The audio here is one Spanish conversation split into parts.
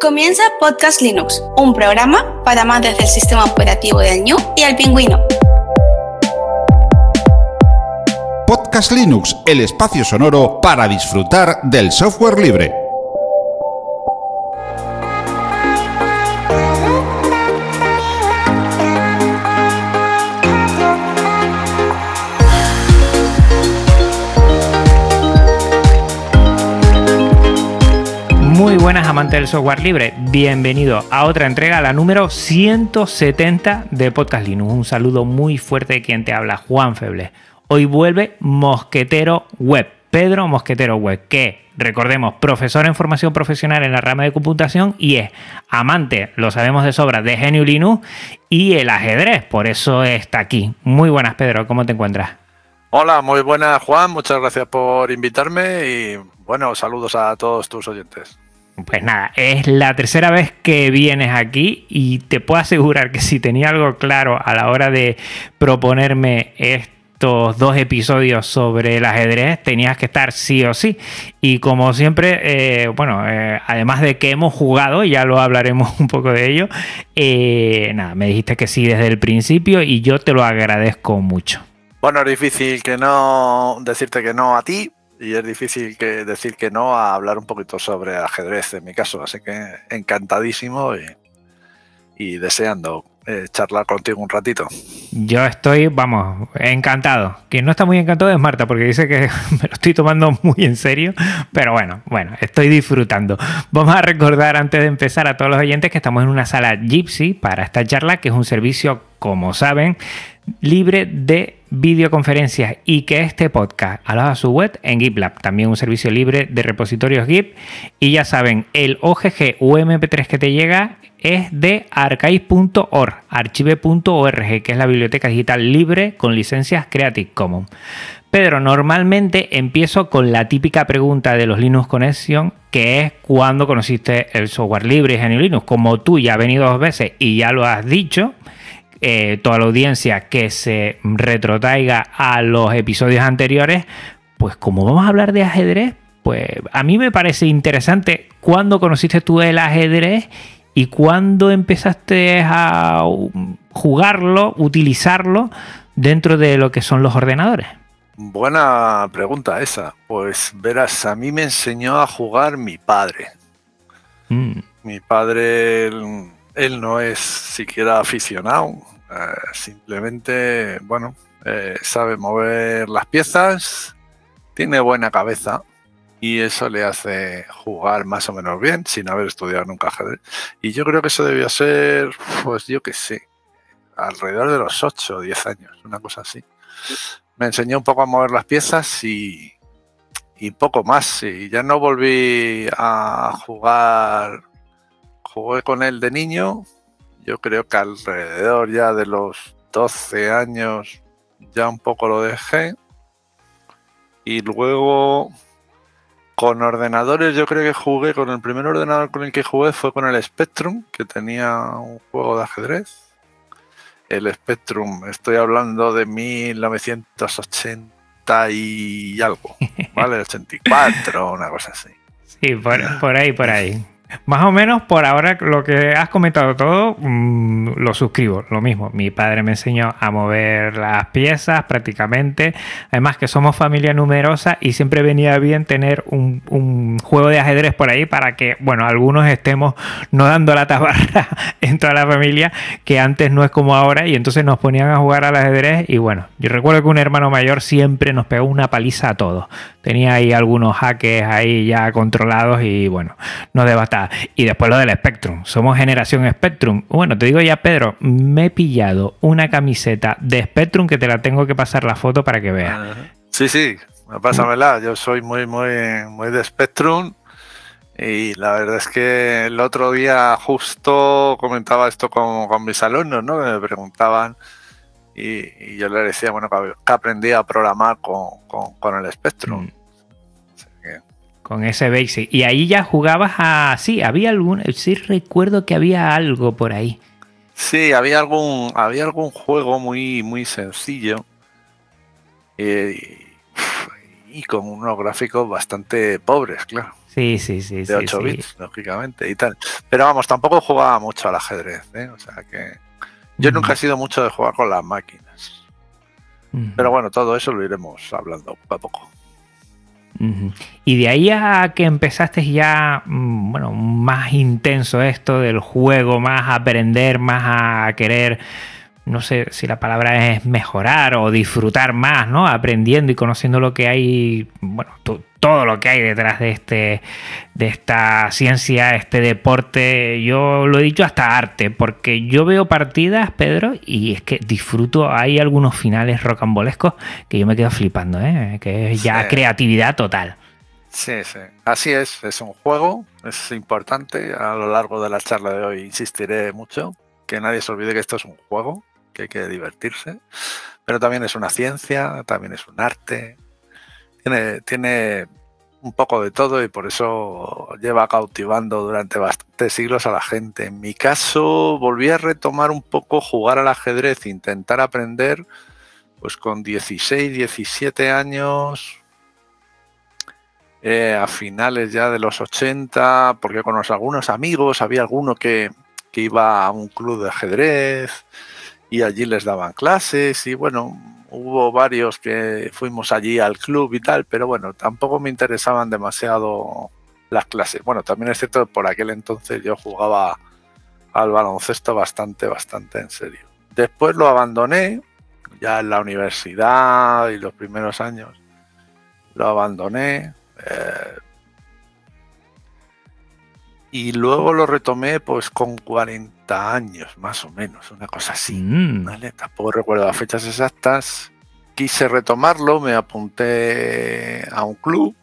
Comienza Podcast Linux, un programa para amantes del sistema operativo del New y el pingüino. Podcast Linux, el espacio sonoro para disfrutar del software libre. Del software libre, bienvenido a otra entrega, la número 170 de Podcast Linux. Un saludo muy fuerte de quien te habla, Juan Feble. Hoy vuelve Mosquetero Web, Pedro Mosquetero Web, que recordemos, profesor en formación profesional en la rama de computación y es amante, lo sabemos de sobra, de Genio Linux y el ajedrez, por eso está aquí. Muy buenas, Pedro, ¿cómo te encuentras? Hola, muy buenas, Juan, muchas gracias por invitarme y bueno, saludos a todos tus oyentes. Pues nada, es la tercera vez que vienes aquí y te puedo asegurar que si tenía algo claro a la hora de proponerme estos dos episodios sobre el ajedrez, tenías que estar sí o sí. Y como siempre, eh, bueno, eh, además de que hemos jugado, ya lo hablaremos un poco de ello, eh, nada, me dijiste que sí desde el principio y yo te lo agradezco mucho. Bueno, es difícil que no decirte que no a ti, y es difícil que decir que no a hablar un poquito sobre ajedrez en mi caso, así que encantadísimo y, deseando eh, charlar contigo un ratito. Yo estoy, vamos, encantado. Quien no está muy encantado es Marta, porque dice que me lo estoy tomando muy en serio, pero bueno, bueno, estoy disfrutando. Vamos a recordar antes de empezar a todos los oyentes que estamos en una sala Gypsy para esta charla, que es un servicio, como saben, libre de videoconferencias y que este podcast aloja su web en GitLab, también un servicio libre de repositorios Git. Y ya saben, el OGG o MP3 que te llega es de archive.org, archive.org, que es la biblioteca digital libre con licencias Creative Commons. Pedro, normalmente empiezo con la típica pregunta de los Linux Connection, que es cuándo conociste el software libre y Linux. Como tú ya has venido dos veces y ya lo has dicho, eh, toda la audiencia que se retrotraiga a los episodios anteriores, pues como vamos a hablar de ajedrez, pues a mí me parece interesante cuándo conociste tú el ajedrez y cuándo empezaste a jugarlo, utilizarlo dentro de lo que son los ordenadores. Buena pregunta esa. Pues verás, a mí me enseñó a jugar mi padre. Mm. Mi padre, él no es siquiera aficionado, eh, simplemente, bueno, eh, sabe mover las piezas, tiene buena cabeza y eso le hace jugar más o menos bien sin haber estudiado nunca ajedrez. Y yo creo que eso debió ser, pues yo qué sé, alrededor de los 8 o 10 años, una cosa así. Me enseñó un poco a mover las piezas y, y poco más. Y ya no volví a jugar. Jugué con él de niño, yo creo que alrededor ya de los 12 años ya un poco lo dejé. Y luego con ordenadores yo creo que jugué, con el primer ordenador con el que jugué fue con el Spectrum, que tenía un juego de ajedrez. El Spectrum, estoy hablando de 1980 y algo, ¿vale? 84, una cosa así. Sí, por ahí, por ahí. Más o menos por ahora lo que has comentado todo mm, lo suscribo, lo mismo. Mi padre me enseñó a mover las piezas prácticamente. Además que somos familia numerosa y siempre venía bien tener un, juego de ajedrez por ahí para que, bueno, algunos estemos no dando la tabarra en toda la familia, que antes no es como ahora y entonces nos ponían a jugar al ajedrez y bueno, yo recuerdo que un hermano mayor siempre nos pegó una paliza a todos. Tenía ahí algunos hackers ahí ya controlados y bueno, nos devastaba. Y después lo del Spectrum. Somos generación Spectrum. Bueno, te digo ya, Pedro, me he pillado una camiseta de Spectrum que te la tengo que pasar la foto para que veas. Sí, sí, pásamela. Yo soy muy, muy, muy de Spectrum. Y la verdad es que el otro día justo comentaba esto con, con mis alumnos, ¿no? Que me preguntaban y, yo les decía, bueno, que aprendí a programar con, con, el Spectrum. Mm con ese basic. Y ahí ya jugabas a. Sí, había algún. Sí, recuerdo que había algo por ahí. Sí, había algún, había algún juego muy, muy sencillo. Eh, y con unos gráficos bastante pobres, claro. Sí, sí, sí. De 8 bits, lógicamente, y tal. Pero vamos, tampoco jugaba mucho al ajedrez, ¿eh? O sea que. Yo nunca he sido mucho de jugar con las máquinas. Pero bueno, todo eso lo iremos hablando poco a poco. Y de ahí a que empezaste ya, mm, bueno, más intenso esto del juego, más a aprender, más a querer no sé si la palabra es mejorar o disfrutar más, ¿no? Aprendiendo y conociendo lo que hay, bueno, todo lo que hay detrás de este de esta ciencia, este deporte, yo lo he dicho hasta arte, porque yo veo partidas, Pedro, y es que disfruto, hay algunos finales rocambolescos que yo me quedo flipando, ¿eh? que es ya creatividad total. Sí, sí. Así es, es un juego, es importante. A lo largo de la charla de hoy insistiré mucho, que nadie se olvide que esto es un juego que hay que divertirse, pero también es una ciencia, también es un arte, tiene, tiene un poco de todo y por eso lleva cautivando durante bastantes siglos a la gente. En mi caso, volví a retomar un poco jugar al ajedrez, intentar aprender, pues con 16, 17 años, eh, a finales ya de los 80, porque con algunos amigos, había alguno que, que iba a un club de ajedrez, y allí les daban clases y bueno, hubo varios que fuimos allí al club y tal, pero bueno, tampoco me interesaban demasiado las clases. Bueno, también es cierto que por aquel entonces yo jugaba al baloncesto bastante, bastante en serio. Después lo abandoné, ya en la universidad y los primeros años, lo abandoné. Eh, y luego lo retomé pues con 40 años, más o menos, una cosa así. Mm. ¿vale? Tampoco recuerdo las fechas exactas. Quise retomarlo, me apunté a un club.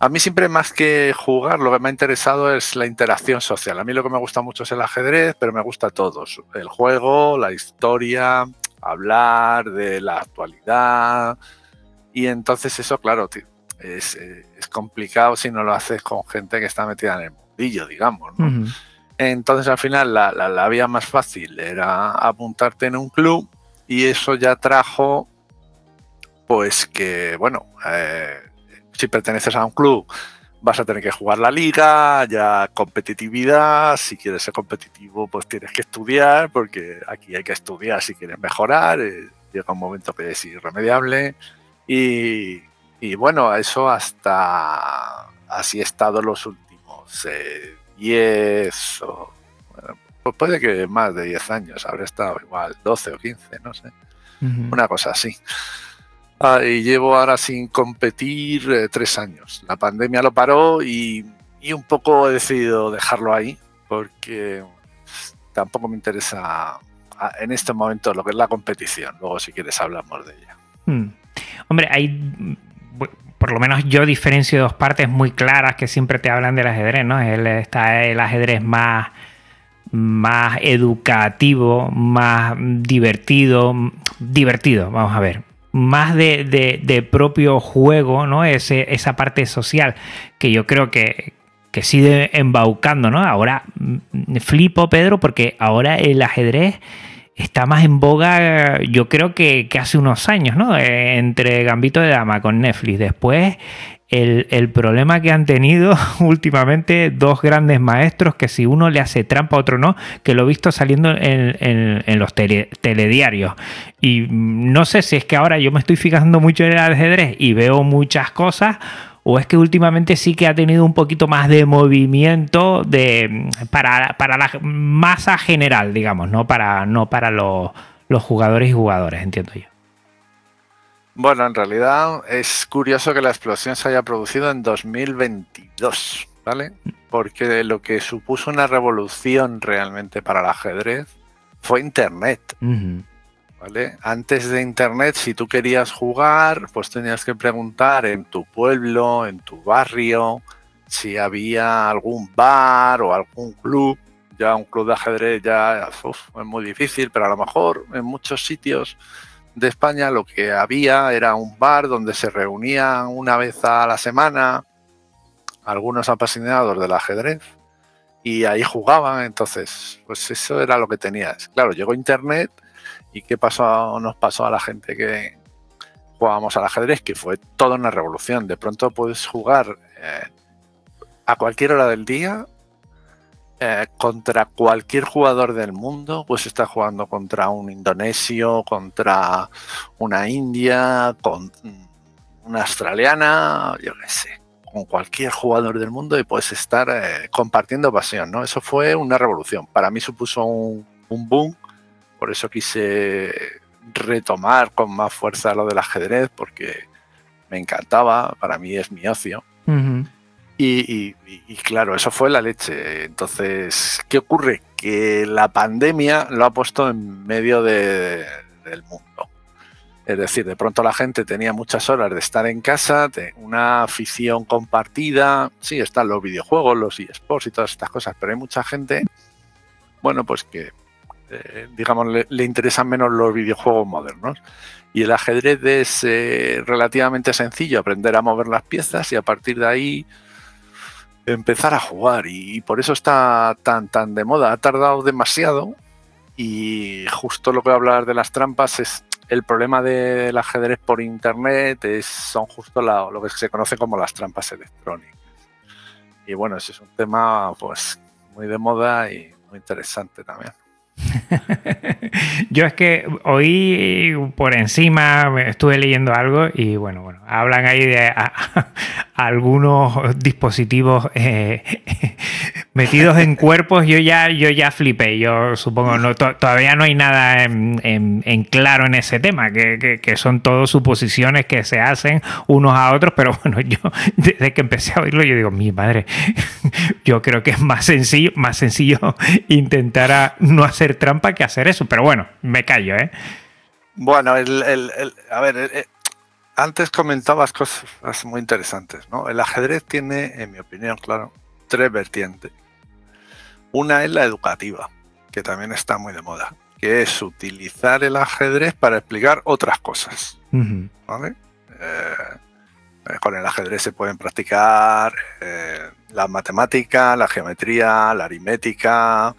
A mí siempre más que jugar, lo que me ha interesado es la interacción social. A mí lo que me gusta mucho es el ajedrez, pero me gusta todo. El juego, la historia, hablar de la actualidad. Y entonces eso, claro, es, es complicado si no lo haces con gente que está metida en el mundo digamos. Entonces al final la, vía más fácil era apuntarte en un club y eso ya trajo pues que, bueno, eh, si perteneces a un club vas a tener que jugar la liga, ya competitividad, si quieres ser competitivo pues tienes que estudiar, porque aquí hay que estudiar si quieres mejorar, eh, llega un momento que es irremediable y, y bueno, eso hasta así he estado los últimos 10 o pues puede que más de 10 años, habré estado igual 12 o 15, no sé, una cosa así. Ah, y llevo ahora sin competir eh, tres años. La pandemia lo paró y, un poco he decidido dejarlo ahí porque tampoco me interesa ah, en este momento lo que es la competición. Luego si quieres hablamos de ella. Hmm. Hombre, hay por lo menos yo diferencio dos partes muy claras que siempre te hablan del ajedrez, ¿no? está el ajedrez más, más educativo, más divertido, divertido, vamos a ver, más de, propio juego, ¿no? Ese, esa parte social que yo creo que, que sigue embaucando, ¿no? Ahora mm, flipo, Pedro, porque ahora el ajedrez está más en boga, yo creo que, hace unos años, ¿no? Eh, entre Gambito de Dama con Netflix. Después, el, problema que han tenido últimamente dos grandes maestros, que si uno le hace trampa a otro no, que lo he visto saliendo en, los telediarios. Y no sé si es que ahora yo me estoy fijando mucho en el ajedrez y veo muchas cosas ¿O es que últimamente sí que ha tenido un poquito más de movimiento de, para, la masa general, digamos, no para, no para los, jugadores y jugadores, entiendo yo? Bueno, en realidad es curioso que la explosión se haya producido en 2022, ¿vale? Porque lo que supuso una revolución realmente para el ajedrez fue Internet. Antes de Internet, si tú querías jugar, pues tenías que preguntar en tu pueblo, en tu barrio, si había algún bar o algún club. Ya un club de ajedrez ya es muy difícil, pero a lo mejor en muchos sitios de España lo que había era un bar donde se reunían una vez a la semana algunos apasionados del ajedrez y ahí jugaban. Entonces, pues eso era lo que tenías. Claro, llegó Internet ¿Y qué pasó, nos pasó a la gente que jugábamos al ajedrez? Que fue toda una revolución. De pronto puedes jugar eh, a cualquier hora del día, eh, contra cualquier jugador del mundo, pues está jugando contra un indonesio, contra una india, con una australiana, yo qué sé, con cualquier jugador del mundo y puedes estar eh, compartiendo pasión, ¿no? Eso fue una revolución. Para mí supuso un, boom, por eso quise retomar con más fuerza lo del ajedrez, porque me encantaba, para mí es mi ocio. Y, claro, eso fue la leche. Entonces, ¿qué ocurre? Que la pandemia lo ha puesto en medio del mundo. Es decir, de pronto la gente tenía muchas horas de estar en casa, de una afición compartida. Sí, están los videojuegos, los eSports y todas estas cosas, pero hay mucha gente, bueno, pues que, eh, digamos, le, interesan menos los videojuegos modernos. Y el ajedrez es eh, relativamente sencillo, aprender a mover las piezas y a partir de ahí empezar a jugar. Y, por eso está tan, tan de moda. Ha tardado demasiado. Y justo lo que voy a hablar de las trampas es el problema del ajedrez por internet es, son justo lo que se conoce como las trampas electrónicas. Y bueno, ese es un tema pues muy de moda y muy interesante también. Yo es que oí por encima, estuve leyendo algo y bueno, bueno, hablan ahí de algunos dispositivos eh, metidos en cuerpos. Yo ya, yo ya flipé. Yo supongo no, todavía no hay nada en, claro en ese tema, que, son todos suposiciones que se hacen unos a otros. Pero bueno, yo desde que empecé a oírlo, yo digo, mi madre, yo creo que es más sencillo, más sencillo intentar no hacer trampa que hacer eso. Pero bueno, me callo, ¿eh? Bueno, el, a ver, antes comentabas cosas muy interesantes, ¿no? El ajedrez tiene, en mi opinión, claro, tres vertientes. Una es la educativa, que también está muy de moda, que es utilizar el ajedrez para explicar otras cosas. ¿vale? Eh, con el ajedrez se pueden practicar eh, la matemática, la geometría, la aritmética,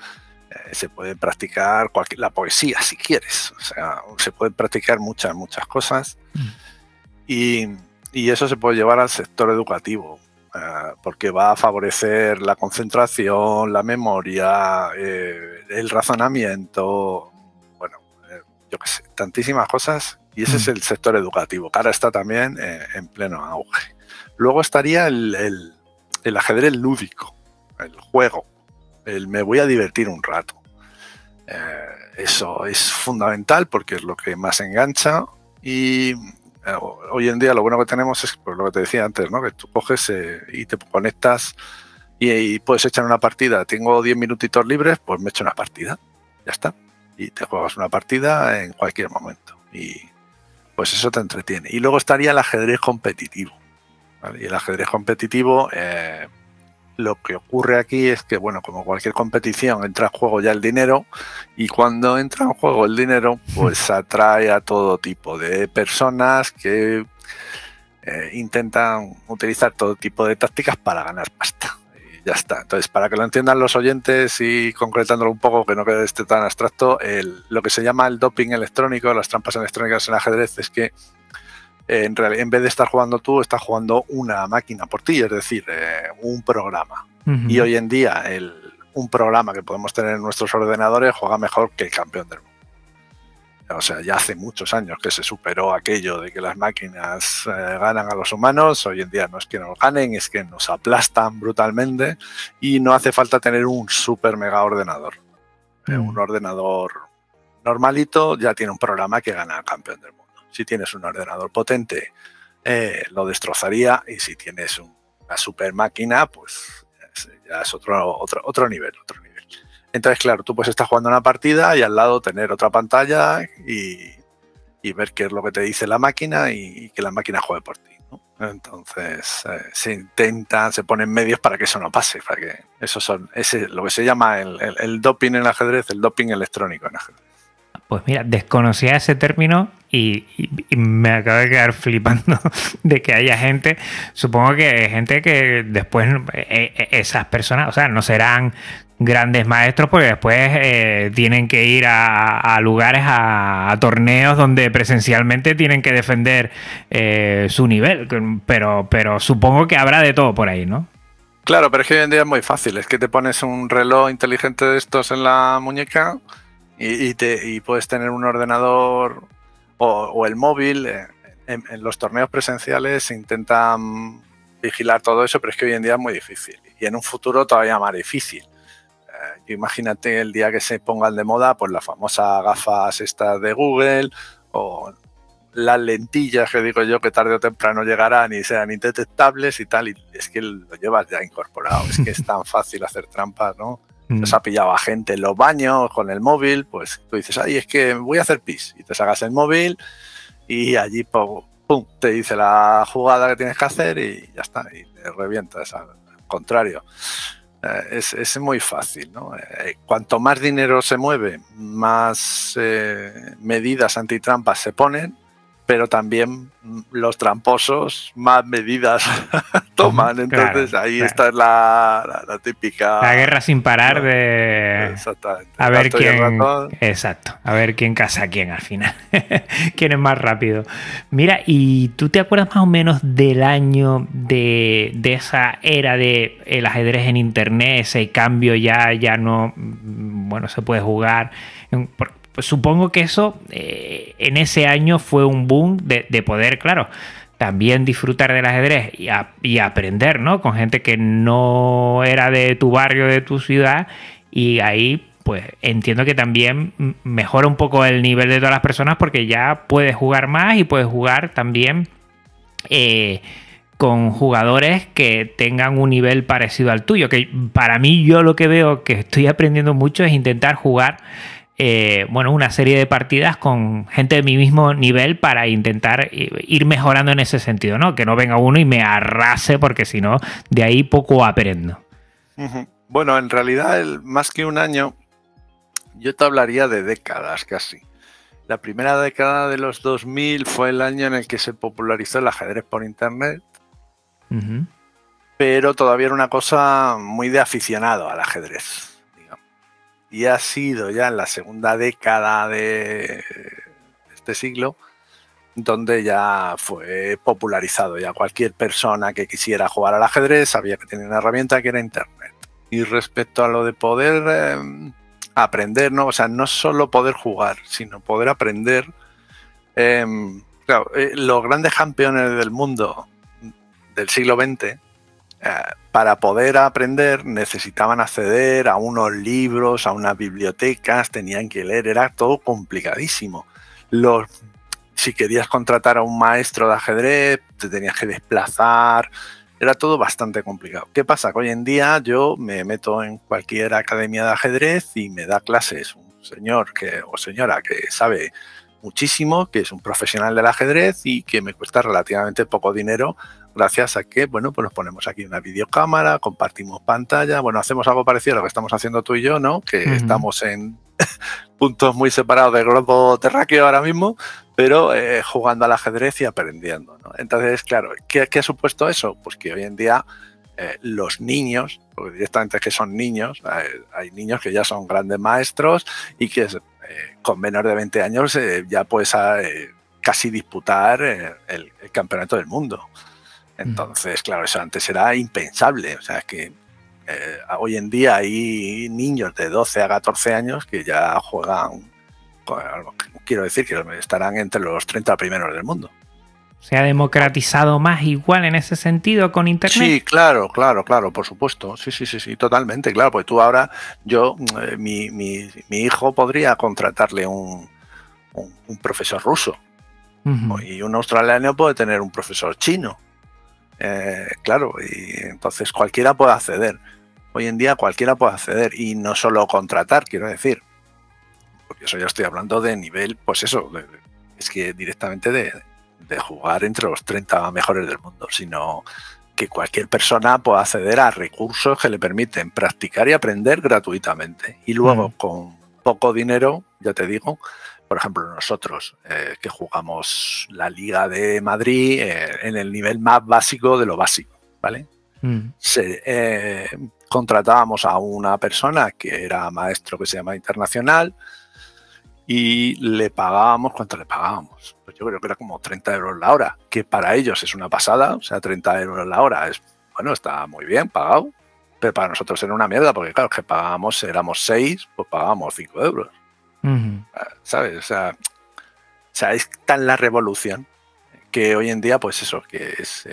eh, se puede practicar la poesía si quieres. O sea, se pueden practicar muchas, muchas cosas. Y, eso se puede llevar al sector educativo, eh, porque va a favorecer la concentración, la memoria, eh, el razonamiento, bueno, eh, yo qué sé, tantísimas cosas. Y ese es mm. el sector educativo, que ahora está también en pleno auge. Luego estaría el, el, ajedrez lúdico, el juego, el me voy a divertir un rato. eso es fundamental porque es lo que más engancha y eh, hoy en día lo bueno que tenemos es pues, lo que te decía antes, ¿no? que tú coges eh, y te conectas y, puedes echar una partida. Tengo 10 minutitos libres, pues me echo una partida. Ya está. Y te juegas una partida en cualquier momento. Y pues eso te entretiene. Y luego estaría el ajedrez competitivo. Y el ajedrez competitivo, eh, lo que ocurre aquí es que, bueno, como cualquier competición, entra en juego ya el dinero y cuando entra en juego el dinero, pues atrae a todo tipo de personas que eh, intentan utilizar todo tipo de tácticas para ganar pasta. Y ya está. Entonces, para que lo entiendan los oyentes y concretándolo un poco, que no quede este tan abstracto, lo que se llama el doping electrónico, las trampas electrónicas en ajedrez, es que en, en, vez de estar jugando tú, está jugando una máquina por ti, es decir, eh, un programa. Y hoy en día el, un programa que podemos tener en nuestros ordenadores juega mejor que el campeón del mundo. O sea, ya hace muchos años que se superó aquello de que las máquinas eh, ganan a los humanos. Hoy en día no es que nos ganen, es que nos aplastan brutalmente y no hace falta tener un super mega ordenador. Eh, un ordenador normalito ya tiene un programa que gana al campeón del mundo. Si tienes un ordenador potente, eh, lo destrozaría y si tienes una super máquina, pues ya es otro, otro, otro nivel, otro nivel. Entonces, claro, tú puedes estar jugando una partida y al lado tener otra pantalla y, ver qué es lo que te dice la máquina y, que la máquina juegue por ti. Entonces eh, se intenta, se ponen medios para que eso no pase, para que eso son, ese, lo que se llama el, el doping en ajedrez, el doping electrónico en ajedrez. Pues mira, desconocía ese término y, me acabo de quedar flipando de que haya gente, supongo que gente que después eh, eh, esas personas, o sea, no serán grandes maestros porque después eh, tienen que ir a, lugares, a, torneos donde presencialmente tienen que defender su nivel, pero, pero supongo que habrá de todo por ahí, ¿no? Claro, pero es que hoy en día es muy fácil. Es que te pones un reloj inteligente de estos en la muñeca y, te, puedes tener un ordenador o, el móvil. Eh, en, los torneos presenciales se intentan vigilar todo eso, pero es que hoy en día es muy difícil. Y en un futuro todavía más difícil. Eh, imagínate el día que se pongan de moda, pues las famosas gafas estas de Google o las lentillas que digo yo que tarde o temprano llegarán y serán indetectables y tal, y es que lo llevas ya incorporado, es que es tan fácil hacer trampas, ¿no? Mm. Se ha pillado a gente en los baños con el móvil, pues tú dices, ay, es que voy a hacer pis, y te sacas el móvil y allí te dice la jugada que tienes que hacer y ya está, y te revientas al contrario. Eh, es, muy fácil. ¿no? Eh, cuanto más dinero se mueve, más eh, medidas antitrampas se ponen pero también los tramposos más medidas toman. Entonces ahí está la, típica. La guerra sin parar de. Exactamente. A ver quién. Exacto. A ver quién casa a quién al final. quién es más rápido. Mira, ¿y tú te acuerdas más o menos del año de, esa era de el ajedrez en internet? Ese cambio ya, ya no. Bueno, se puede jugar. Supongo que eso eh, en ese año fue un boom de, poder, claro, también disfrutar del ajedrez y, aprender, ¿no? Con gente que no era de tu barrio, de tu ciudad, y ahí pues entiendo que también mejora un poco el nivel de todas las personas porque ya puedes jugar más y puedes jugar también eh, con jugadores que tengan un nivel parecido al tuyo. Que para mí yo lo que veo que estoy aprendiendo mucho es intentar jugar eh, bueno, una serie de partidas con gente de mi mismo nivel para intentar ir mejorando en ese sentido, ¿no? Que no venga uno y me arrase, porque si no, de ahí poco aprendo. Bueno, en realidad, más que un año, yo te hablaría de décadas casi. La primera década de los 2000 fue el año en el que se popularizó el ajedrez por internet, pero todavía era una cosa muy de aficionado al ajedrez y ha sido ya en la segunda década de este siglo donde ya fue popularizado. Ya cualquier persona que quisiera jugar al ajedrez sabía que tenía una herramienta que era Internet. Y respecto a lo de poder em, aprender, ¿no? O sea, no solo poder jugar, sino poder aprender. Em, eh, los grandes campeones del mundo del siglo XX para poder aprender necesitaban acceder a unos libros, a unas bibliotecas, tenían que leer, era todo complicadísimo. Los, si querías contratar a un maestro de ajedrez, te tenías que desplazar, era todo bastante complicado. ¿Qué pasa? Que hoy en día yo me meto en cualquier academia de ajedrez y me da clases un señor que, o señora que sabe muchísimo, que es un profesional del ajedrez y que me cuesta relativamente poco dinero gracias a que, bueno, pues nos ponemos aquí una videocámara, compartimos pantalla, bueno, hacemos algo parecido a lo que estamos haciendo tú y yo, ¿no? Que estamos en puntos muy separados del globo terráqueo ahora mismo, pero eh, jugando al ajedrez y aprendiendo, ¿no? Entonces, claro, ¿qué, ha supuesto eso? Pues que hoy en día eh, los niños, porque directamente es que son niños, hay, niños que ya son grandes maestros y que eh, con menos de 20 años ya puedes casi disputar el, campeonato del mundo. Entonces, claro, eso antes era impensable. O sea, es que eh, hoy en día hay niños de 12 a 14 años que ya juegan, quiero decir que estarán entre los 30 primeros del mundo. ¿Se ha democratizado más igual en ese sentido con Internet? Sí, claro, claro, claro, por supuesto. Sí, sí, sí, sí, totalmente, claro. Pues tú ahora, yo, eh, mi, mi, hijo podría contratarle un, un, profesor ruso. Y un australiano puede tener un profesor chino. Eh, claro, y entonces cualquiera puede acceder. Hoy en día cualquiera puede acceder y no solo contratar, quiero decir. Porque eso ya estoy hablando de nivel, pues eso, es que directamente de, jugar entre los 30 mejores del mundo, sino que cualquier persona pueda acceder a recursos que le permiten practicar y aprender gratuitamente. Y luego, mm. con poco dinero, ya te digo, por ejemplo, nosotros eh, que jugamos la Liga de Madrid eh, en el nivel más básico de lo básico, ¿vale? Mm. Eh, contratábamos a una persona que era maestro que se llama internacional y le pagábamos, ¿cuánto le pagábamos? Pues yo creo que era como 30 euros la hora, que para ellos es una pasada, o sea, 30 euros la hora es, bueno, está muy bien pagado, pero para nosotros era una mierda, porque claro, que pagábamos, éramos 6, pues pagábamos 5 euros. ¿Sabes? O sea, o sea, es tan la revolución que hoy en día, pues eso, que es,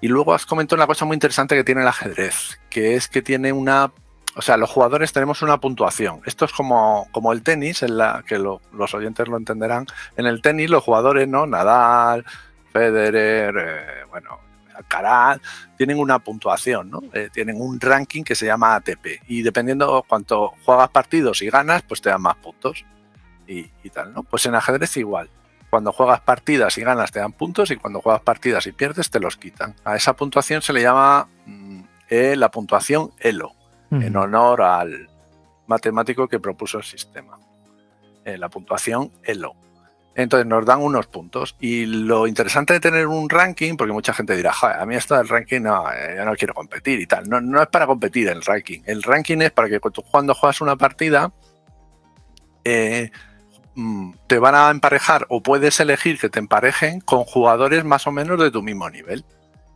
Y luego has comentado una cosa muy interesante que tiene el ajedrez, que es que tiene una... O sea, los jugadores tenemos una puntuación. Esto es como, como el tenis, en que los oyentes lo entenderán. En el tenis los jugadores, ¿no? Nadal, Federer, eh, bueno, Alcaraz, tienen una puntuación, ¿no? Eh, tienen un ranking que se llama ATP. Y dependiendo cuánto juegas partidos y ganas, pues te dan más puntos. Y, y tal, ¿no? Pues en ajedrez igual cuando juegas partidas y ganas te dan puntos y cuando juegas partidas y pierdes te los quitan. A esa puntuación se le llama mm, eh, la puntuación ELO, en honor al matemático que propuso el sistema. Eh, la puntuación ELO. Entonces nos dan unos puntos. Y lo interesante de tener un ranking, porque mucha gente dirá, a mí esto del ranking no, eh, yo no quiero competir y tal. No, no es para competir el ranking. El ranking es para que cuando juegas una partida, eh, Mm, te van a emparejar o puedes elegir que te emparejen con jugadores más o menos de tu mismo nivel.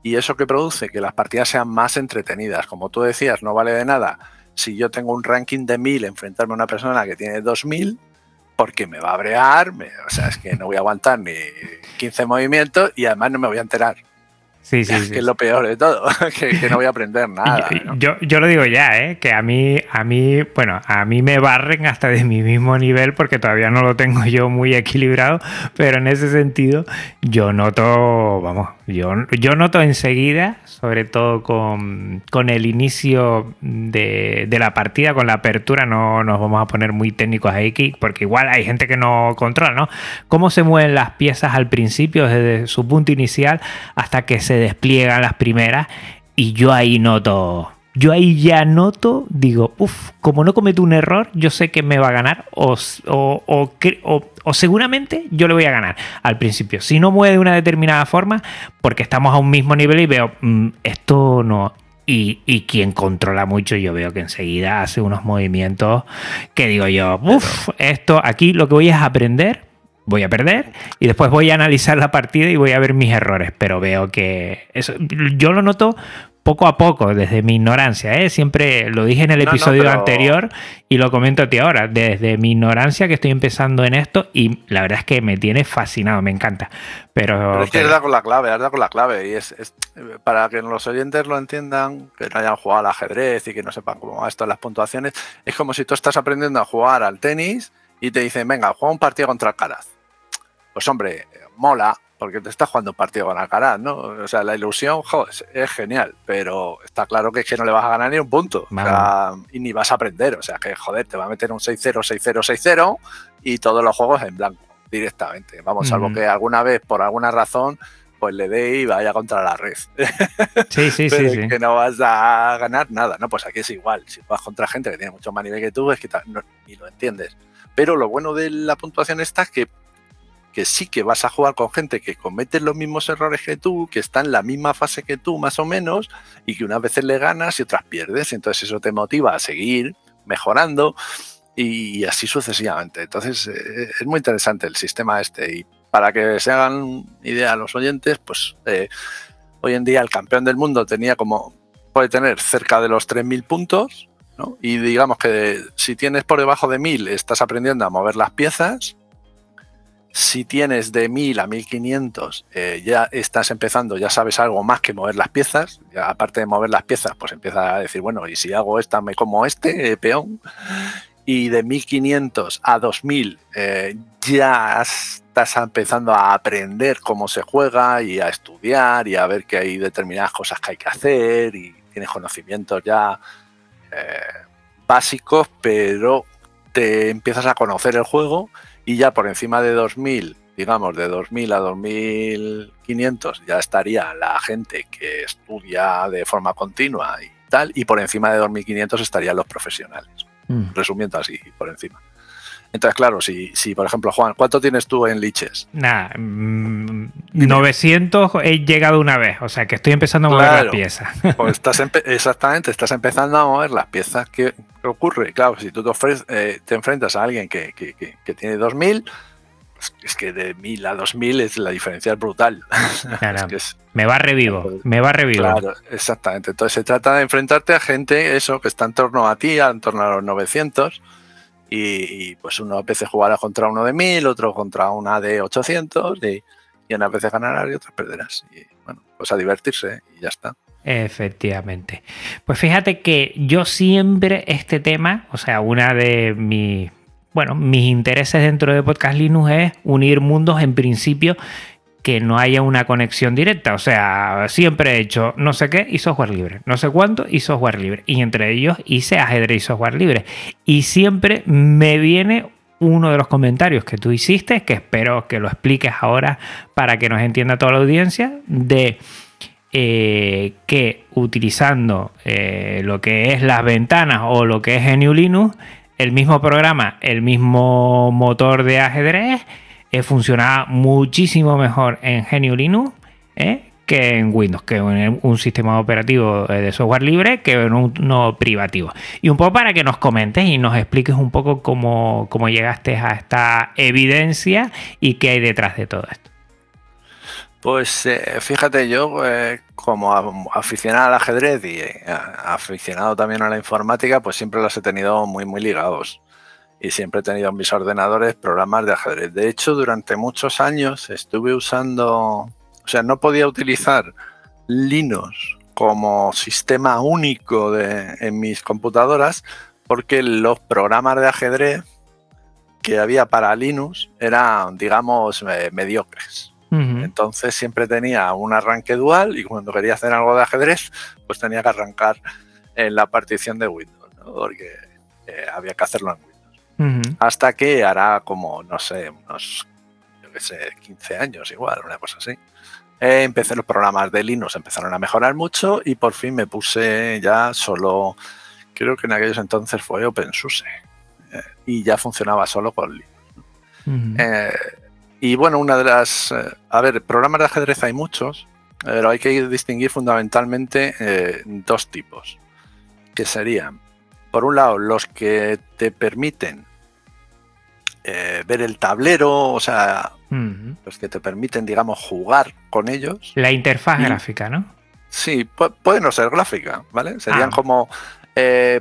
Y eso que produce que las partidas sean más entretenidas. Como tú decías, no vale de nada si yo tengo un ranking de 1000 enfrentarme a una persona que tiene 2000 porque me va a brear, o sea, es que no voy a aguantar ni 15 movimientos y además no me voy a enterar. Sí, sí, que es lo peor de todo, que, no voy a aprender nada. Yo, yo, lo digo ya, ¿eh? que a mí, a mí, bueno, a mí me barren hasta de mi mismo nivel porque todavía no lo tengo yo muy equilibrado, pero en ese sentido yo noto, vamos, yo, yo noto enseguida, sobre todo con, el inicio de, de, la partida, con la apertura, no nos vamos a poner muy técnicos aquí, porque igual hay gente que no controla, ¿no? Cómo se mueven las piezas al principio, desde su punto inicial hasta que se despliegan las primeras y yo ahí noto, yo ahí ya noto, digo, uff, como no cometo un error, yo sé que me va a ganar o, o, o, seguramente yo le voy a ganar al principio. Si no mueve de una determinada forma, porque estamos a un mismo nivel y veo, mm, esto no... Y, y, quien controla mucho, yo veo que enseguida hace unos movimientos que digo yo, uff, esto aquí lo que voy es aprender voy a perder y después voy a analizar la partida y voy a ver mis errores, pero veo que eso, yo lo noto poco a poco, desde mi ignorancia, ¿eh? siempre lo dije en el episodio anterior y lo comento a ti ahora, desde mi ignorancia que estoy empezando en esto y la verdad es que me tiene fascinado, me encanta. Pero, es que es con la clave, es con la clave y es, para que los oyentes lo entiendan, que no hayan jugado al ajedrez y que no sepan cómo va esto las puntuaciones, es como si tú estás aprendiendo a jugar al tenis y te dicen, venga, juega un partido contra Alcaraz pues hombre, mola, porque te estás jugando un partido con Alcaraz, ¿no? O sea, la ilusión, joder, es genial, pero está claro que es que no le vas a ganar ni un punto. y ni vas a aprender. O sea, que joder, te va a meter un 6-0, 6-0, 6-0 y todos los juegos en blanco, directamente. Vamos, salvo que alguna vez, por alguna razón, pues le dé y vaya contra la red. Sí, sí, sí, sí. Que no vas a ganar nada, ¿no? Pues aquí es igual. Si vas contra gente que tiene mucho más nivel que tú, es que ni lo entiendes. Pero lo bueno de la puntuación esta es que que sí que vas a jugar con gente que comete los mismos errores que tú, que está en la misma fase que tú más o menos, y que unas veces le ganas y otras pierdes. Entonces eso te motiva a seguir mejorando y así sucesivamente. Entonces eh, es muy interesante el sistema este. Y para que se hagan idea los oyentes, pues eh, hoy en día el campeón del mundo tenía como, puede tener cerca de los 3.000 puntos. Y digamos que si tienes por debajo de 1000 estás aprendiendo a mover las piezas si tienes de 1000 a 1500, eh, ya estás empezando, ya sabes algo más que mover las piezas. aparte de mover las piezas, pues empiezas a decir, bueno, y si hago esta, me como este eh, peón. Y de 1500 a 2000, eh, ya estás empezando a aprender cómo se juega y a estudiar y a ver que hay determinadas cosas que hay que hacer y tienes conocimientos ya básicos, pero te empiezas a conocer el juego y ya por encima de 2000, digamos de 2000 a 2500 ya estaría la gente que estudia de forma continua y tal, y por encima de 2500 estarían los profesionales. Mm. Resumiendo así, por encima. Entonces, claro, si, si por ejemplo, Juan, ¿cuánto tienes tú en liches? Nada, 900 mm, he llegado una vez, o sea que estoy empezando a mover las piezas. Pues estás exactamente, estás empezando a mover las piezas. ¿Qué, ocurre? Claro, si tú te, eh, te enfrentas a alguien que, que, que, tiene 2000, es que de 1000 a 2000 es, la diferencia es brutal. me va revivo, me va revivo. Claro, exactamente. Entonces se trata de enfrentarte a gente, eso, que está en torno a ti, en torno a los 900. Y, pues uno a veces jugará contra uno de 1000, otro contra una de 800. Y, y unas veces ganarás y otras perderás. Y bueno, pues a divertirse y ya está. Efectivamente. Pues fíjate que yo siempre este tema, o sea, una de mis, bueno, mis intereses dentro de Podcast Linux es unir mundos en principio que no haya una conexión directa. O sea, siempre he hecho no sé qué y software libre, no sé cuánto y software libre. Y entre ellos hice ajedrez y software libre. Y siempre me viene uno de los comentarios que tú hiciste, que espero que lo expliques ahora para que nos entienda toda la audiencia, de eh, que utilizando eh, lo que es las ventanas o lo que es GNU Linux, el mismo programa, el mismo motor de ajedrez, eh, funcionaba muchísimo mejor en GNU Linux que en Windows, que en un sistema operativo de software libre, que en uno privativo. Y un poco para que nos comentes y nos expliques un poco cómo, cómo llegaste a esta evidencia y qué hay detrás de todo esto. Pues eh, fíjate, yo eh, como aficionado al ajedrez y eh, aficionado también a la informática, pues siempre los he tenido muy, muy ligados. Y siempre he tenido en mis ordenadores programas de ajedrez. De hecho, durante muchos años estuve usando, o sea, no podía utilizar Linux como sistema único de, en mis computadoras porque los programas de ajedrez que había para Linux eran, digamos, mediocres. Entonces siempre tenía un arranque dual y cuando quería hacer algo de ajedrez, pues tenía que arrancar en la partición de Windows, porque eh, había que hacerlo en Hasta que hará como, no sé, unos, yo qué sé, 15 años igual, una cosa así. Eh, empecé los programas de Linux, empezaron a mejorar mucho y por fin me puse ya solo, creo que en aquellos entonces fue OpenSUSE eh, y ya funcionaba solo con Linux. Y bueno, una de las... Eh, a ver, programas de ajedrez hay muchos, pero hay que distinguir fundamentalmente eh, dos tipos, que serían, por un lado, los que te permiten eh, ver el tablero, o sea, los que te permiten, digamos, jugar con ellos. La interfaz gráfica, ¿no? Sí, puede no ser gráfica, ¿vale? Serían ah. como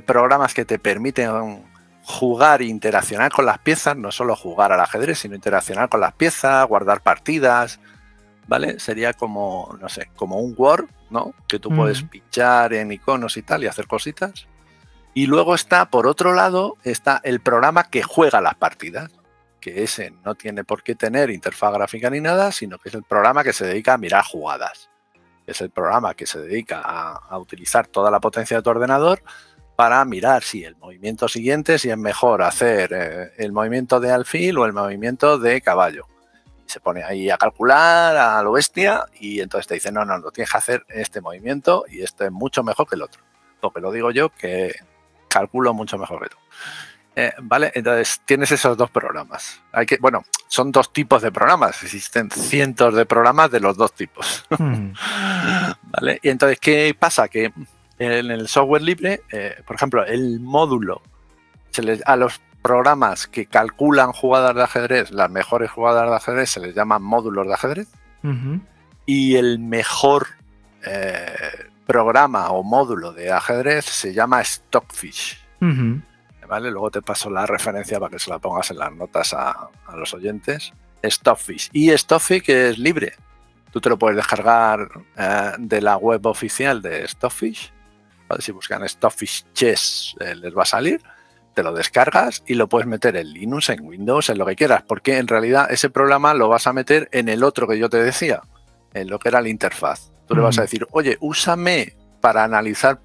programas que te permiten jugar e interaccionar con las piezas, no solo jugar al ajedrez, sino interaccionar con las piezas, guardar partidas, ¿vale? Sería como, no sé, como un Word, ¿no? Que tú puedes pinchar en iconos y tal y hacer cositas. Y luego está, por otro lado, está el programa que juega las partidas, que ese no tiene por qué tener interfaz gráfica ni nada, sino que es el programa que se dedica a mirar jugadas. Es el programa que se dedica a, utilizar toda la potencia de tu ordenador para mirar si el movimiento siguiente, si es mejor hacer eh, el movimiento de alfil o el movimiento de caballo. se pone ahí a calcular a lo bestia y entonces te dice, no, no, no, tienes que hacer este movimiento y este es mucho mejor que el otro. Lo que lo digo yo, que calculo mucho mejor que tú. Eh, vale, entonces tienes esos dos programas. Hay que, bueno, son dos tipos de programas. Existen cientos de programas de los dos tipos. Hmm. vale, y entonces, ¿qué pasa? Que en el software libre, eh, por ejemplo, el módulo se les, a los programas que calculan jugadas de ajedrez, las mejores jugadas de ajedrez, se les llaman módulos de ajedrez. Y el mejor eh, programa o módulo de ajedrez se llama Stockfish. ¿Vale? Luego te paso la referencia para que se la pongas en las notas a, los oyentes. Stockfish. Y Stockfish es libre. Tú te lo puedes descargar eh, de la web oficial de Stockfish si buscan Stockfish Chess eh, les va a salir, te lo descargas y lo puedes meter en Linux, en Windows, en lo que quieras, porque en realidad ese programa lo vas a meter en el otro que yo te decía, en lo que era la interfaz. Tú le vas a decir, oye, úsame para analizar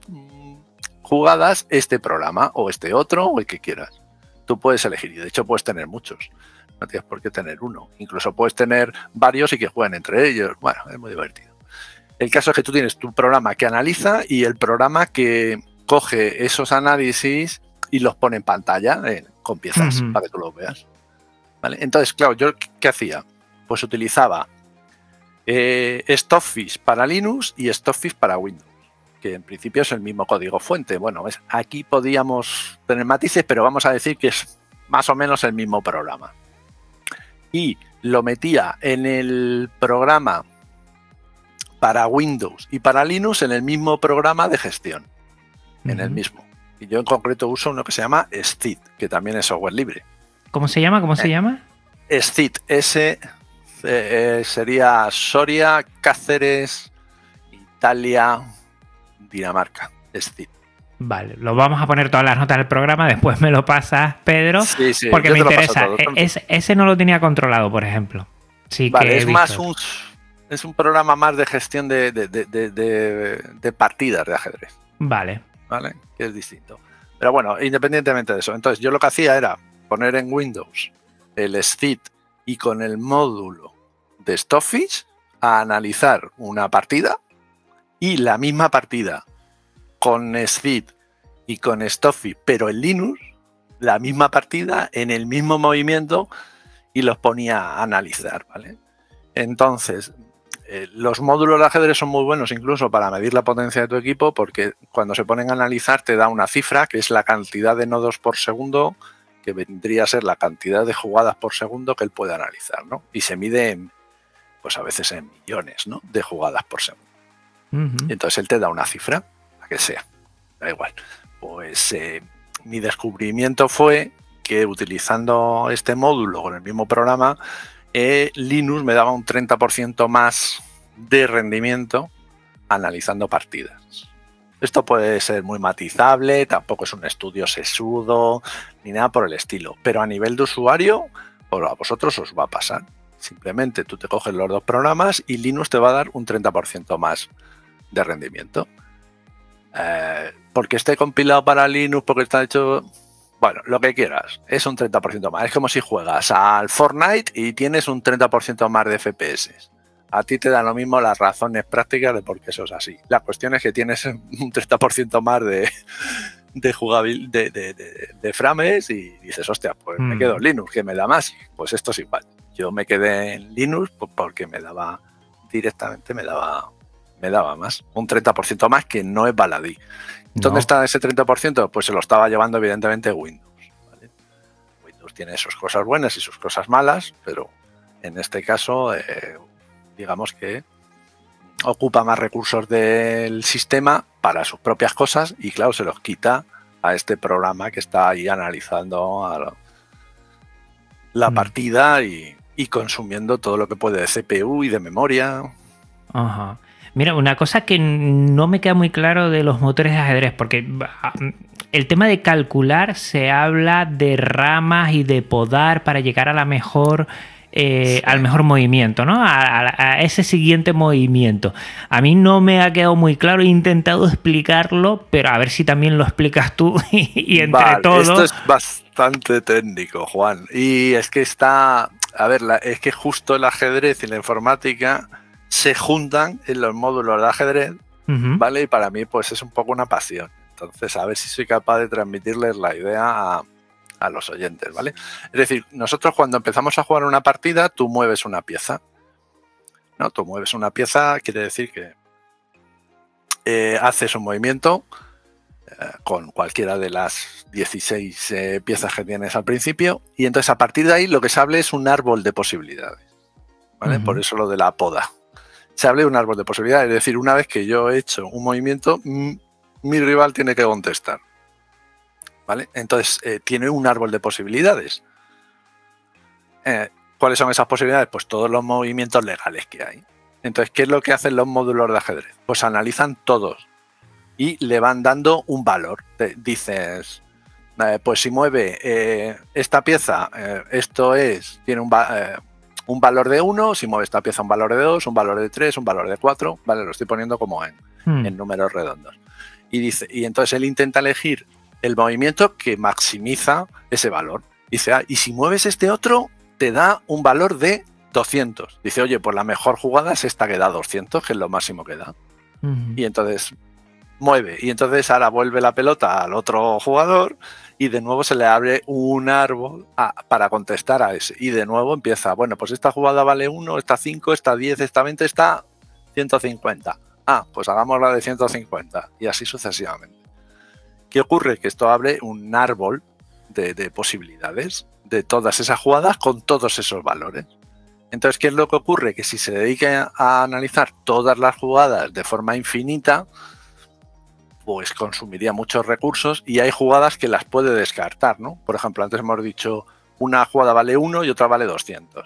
jugadas este programa o este otro o el que quieras. Tú puedes elegir y de hecho puedes tener muchos. No tienes por qué tener uno. Incluso puedes tener varios y que jueguen entre ellos. Bueno, es muy divertido. El caso es que tú tienes tu programa que analiza y el programa que coge esos análisis y los pone en pantalla eh, con piezas para que tú los veas. ¿Vale? Entonces, claro, yo ¿qué hacía? Pues utilizaba eh, Stockfish para Linux y Stockfish para Windows, que en principio es el mismo código fuente. Bueno, aquí podíamos tener matices, pero vamos a decir que es más o menos el mismo programa. y lo metía en el programa para Windows y para Linux en el mismo programa de gestión, en el mismo. Y yo en concreto uso uno que se llama STID, que también es software libre. ¿Cómo se llama? ¿Cómo se eh, llama? STID, S eh, sería Soria, Cáceres, Italia, Dinamarca. STID. Vale, lo vamos a poner todas las notas del programa, después me lo pasas, Pedro, porque me interesa. E-, ese, no lo tenía controlado, por ejemplo. Sí vale, es más un, es un programa más de gestión de, de, partidas de ajedrez. Vale. Vale, que es distinto. Pero bueno, independientemente de eso, entonces yo lo que hacía era poner en Windows el STID y con el módulo de Stockfish a analizar una partida y la misma partida con SFIT y con Stuffy, pero en Linux, la misma partida, en el mismo movimiento, y los ponía a analizar, ¿vale? Entonces, eh, los módulos de ajedrez son muy buenos incluso para medir la potencia de tu equipo, porque cuando se ponen a analizar te da una cifra, que es la cantidad de nodos por segundo, que vendría a ser la cantidad de jugadas por segundo que él puede analizar, ¿no? Y se mide en, pues a veces en millones, ¿no? De jugadas por segundo. Entonces él te da una cifra que sea, da igual. Pues eh, mi descubrimiento fue que utilizando este módulo con el mismo programa, eh, Linux me daba un 30% más de rendimiento analizando partidas. Esto puede ser muy matizable, tampoco es un estudio sesudo ni nada por el estilo, pero a nivel de usuario, pues a vosotros os va a pasar. Simplemente tú te coges los dos programas y Linux te va a dar un 30% más de rendimiento. Eh, porque esté compilado para Linux, porque está hecho. Bueno, lo que quieras. Es un 30% más. Es como si juegas al Fortnite y tienes un 30% más de FPS. A ti te dan lo mismo las razones prácticas de por qué eso es así. La cuestión es que tienes un 30% más de, de de, frames y dices, hostia, pues me mm. quedo en Linux, que me da más. Pues esto es igual. Yo me quedé en Linux porque me daba directamente, me daba me daba más, un 30% más que no es baladí. ¿Dónde está ese 30%? Pues se lo estaba llevando evidentemente Windows. Windows tiene sus cosas buenas y sus cosas malas, pero en este caso, eh, digamos que ocupa más recursos del sistema para sus propias cosas y claro, se los quita a este programa que está ahí analizando la mm. partida y, y, consumiendo todo lo que puede de CPU y de memoria. Ajá. Mira, una cosa que no me queda muy claro de los motores de ajedrez, porque ah, el tema de calcular se habla de ramas y de podar para llegar a la mejor. Eh, al mejor movimiento, ¿no? A, ese siguiente movimiento. A mí no me ha quedado muy claro, he intentado explicarlo, pero a ver si también lo explicas tú y, entre todos. Esto es bastante técnico, Juan. Y es que está, a ver, es que justo el ajedrez y la informática se juntan en los módulos de ajedrez, ¿vale? Y para mí, pues es un poco una pasión. Entonces, a ver si soy capaz de transmitirles la idea a, los oyentes, ¿vale? Es decir, nosotros cuando empezamos a jugar una partida, tú mueves una pieza. ¿no? Tú mueves una pieza, quiere decir que eh, haces un movimiento eh, con cualquiera de las 16 eh, piezas que tienes al principio, y entonces a partir de ahí lo que se habla es un árbol de posibilidades. ¿vale? Por eso lo de la poda se hable de un árbol de posibilidades. Es decir, una vez que yo he hecho un movimiento, mi rival tiene que contestar. ¿Vale? Entonces, eh, tiene un árbol de posibilidades. Eh, ¿Cuáles son esas posibilidades? Pues todos los movimientos legales que hay. Entonces, ¿qué es lo que hacen los módulos de ajedrez? Pues analizan todos y le van dando un valor. dices, eh, pues si mueve esta pieza, esto es, tiene un, un valor de 1, si mueve esta pieza un valor de 2, un valor de 3, un valor de 4, ¿vale? Lo estoy poniendo como en, hmm. en números redondos. Y, dice, y entonces él intenta elegir el movimiento que maximiza ese valor. Dice, ah, y si mueves este otro, te da un valor de 200. Dice, oye, pues la mejor jugada es esta que da 200, que es lo máximo que da. Y entonces mueve. Y entonces ahora vuelve la pelota al otro jugador y de nuevo se le abre un árbol para contestar a ese. Y de nuevo empieza, bueno, pues esta jugada vale 1, esta 5, esta 10, esta 20, esta 150. Ah, pues hagamos la de 150 y así sucesivamente. ¿Qué ocurre? Que esto abre un árbol de, posibilidades de todas esas jugadas con todos esos valores. Entonces, ¿qué es lo que ocurre? Que si se dedica a analizar todas las jugadas de forma infinita, pues consumiría muchos recursos y hay jugadas que las puede descartar, ¿no? Por ejemplo, antes hemos dicho una jugada vale 1 y otra vale 200.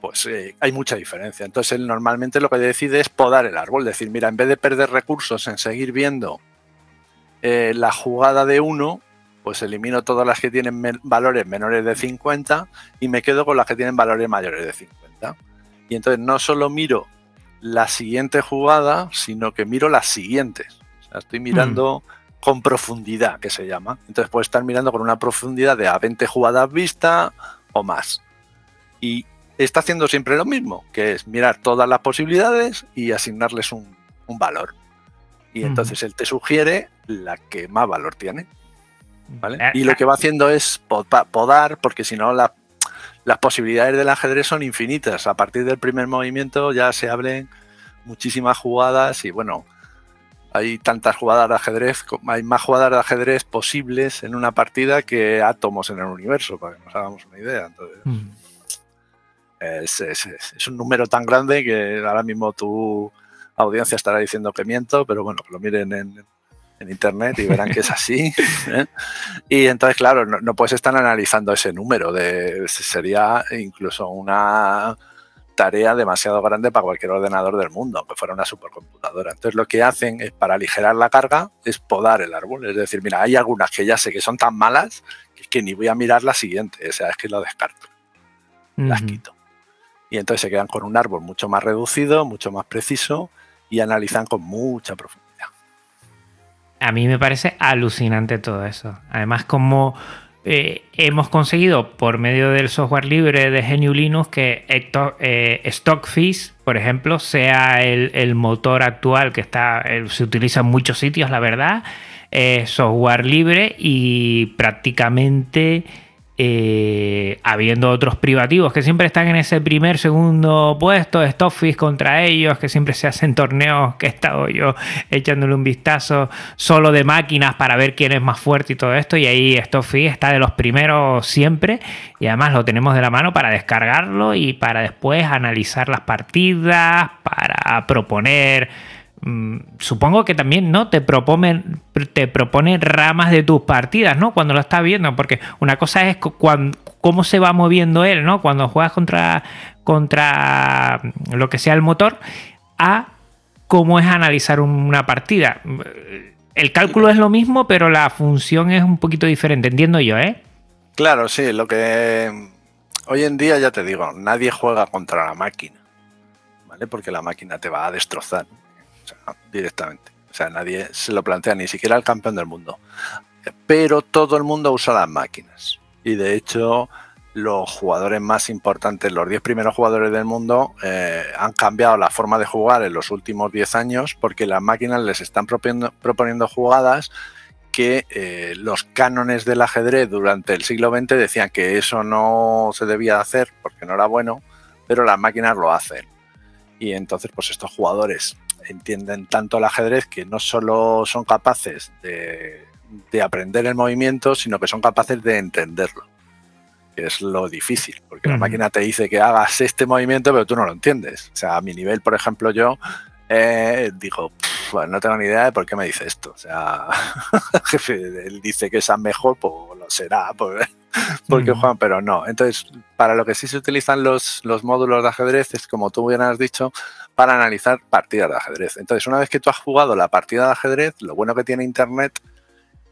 Pues eh, hay mucha diferencia. Entonces él normalmente lo que decide es podar el árbol, decir, mira, en vez de perder recursos en seguir viendo eh, la jugada de 1, pues elimino todas las que tienen valores menores de 50 y me quedo con las que tienen valores mayores de 50. Y entonces no solo miro la siguiente jugada, sino que miro las siguientes. Estoy mirando mm. con profundidad, que se llama. Entonces puedo estar mirando con una profundidad de a 20 jugadas vista o más. Y está haciendo siempre lo mismo, que es mirar todas las posibilidades y asignarles un, valor. Y entonces él te sugiere la que más valor tiene. Eh, y lo eh. que va haciendo es podar, porque si no las posibilidades del ajedrez son infinitas. A partir del primer movimiento ya se abren muchísimas jugadas y bueno, hay tantas jugadas de ajedrez, hay más jugadas de ajedrez posibles en una partida que átomos en el universo, para que nos hagamos una idea. es, un número tan grande que ahora mismo tu audiencia estará diciendo que miento, pero bueno, que lo miren en, en internet y verán que es así. ¿eh? Y entonces, claro, no, puedes estar analizando ese número. De, sería incluso una tarea demasiado grande para cualquier ordenador del mundo, aunque fuera una supercomputadora. Entonces lo que hacen es para aligerar la carga es podar el árbol. Es decir, mira, hay algunas que ya sé que son tan malas que, que ni voy a mirar la siguiente. O sea, es que lo descarto. Las quito. Y entonces se quedan con un árbol mucho más reducido, mucho más preciso y analizan con mucha profundidad a mí me parece alucinante todo eso. Además, como eh, hemos conseguido por medio del software libre de GNU Linux que eh, Stockfish, por ejemplo, sea el, motor actual que está, se utiliza en muchos sitios, la verdad, software libre y prácticamente eh, habiendo otros privativos que siempre están en ese primer, segundo puesto, Stockfish contra ellos, que siempre se hacen torneos, que he estado yo echándole un vistazo solo de máquinas para ver quién es más fuerte y todo esto, y ahí Stockfish está de los primeros siempre, y además lo tenemos de la mano para descargarlo y para después analizar las partidas, para proponer supongo que también no te propone, te propone ramas de tus partidas, ¿no? Cuando lo estás viendo, porque una cosa es cómo se va moviendo él, ¿no? Cuando juegas contra, contra lo que sea el motor, a cómo es analizar una partida. El cálculo es lo mismo, pero la función es un poquito diferente, entiendo yo, ¿eh? Claro, sí, lo que hoy en día ya te digo, nadie juega contra la máquina, ¿vale? Porque la máquina te va a destrozar directamente. O sea, nadie se lo plantea, ni siquiera el campeón del mundo. Pero todo el mundo usa las máquinas. Y de hecho, los jugadores más importantes, los 10 primeros jugadores del mundo, eh, han cambiado la forma de jugar en los últimos 10 años porque las máquinas les están proponiendo, jugadas que eh, los cánones del ajedrez durante el siglo XX decían que eso no se debía hacer porque no era bueno, pero las máquinas lo hacen. Y entonces, pues estos jugadores entienden tanto el ajedrez que no solo son capaces de, aprender el movimiento, sino que son capaces de entenderlo. Que es lo difícil, porque la máquina te dice que hagas este movimiento, pero tú no lo entiendes. O sea, a mi nivel, por ejemplo, yo eh, digo, no tengo ni idea de por qué me dice esto. O sea, él dice que es mejor, pues lo será, pues, porque Juan, pero no. Entonces, para lo que sí se utilizan los, los módulos de ajedrez es, como tú bien has dicho, para analizar partidas de ajedrez. Entonces, una vez que tú has jugado la partida de ajedrez, lo bueno que tiene Internet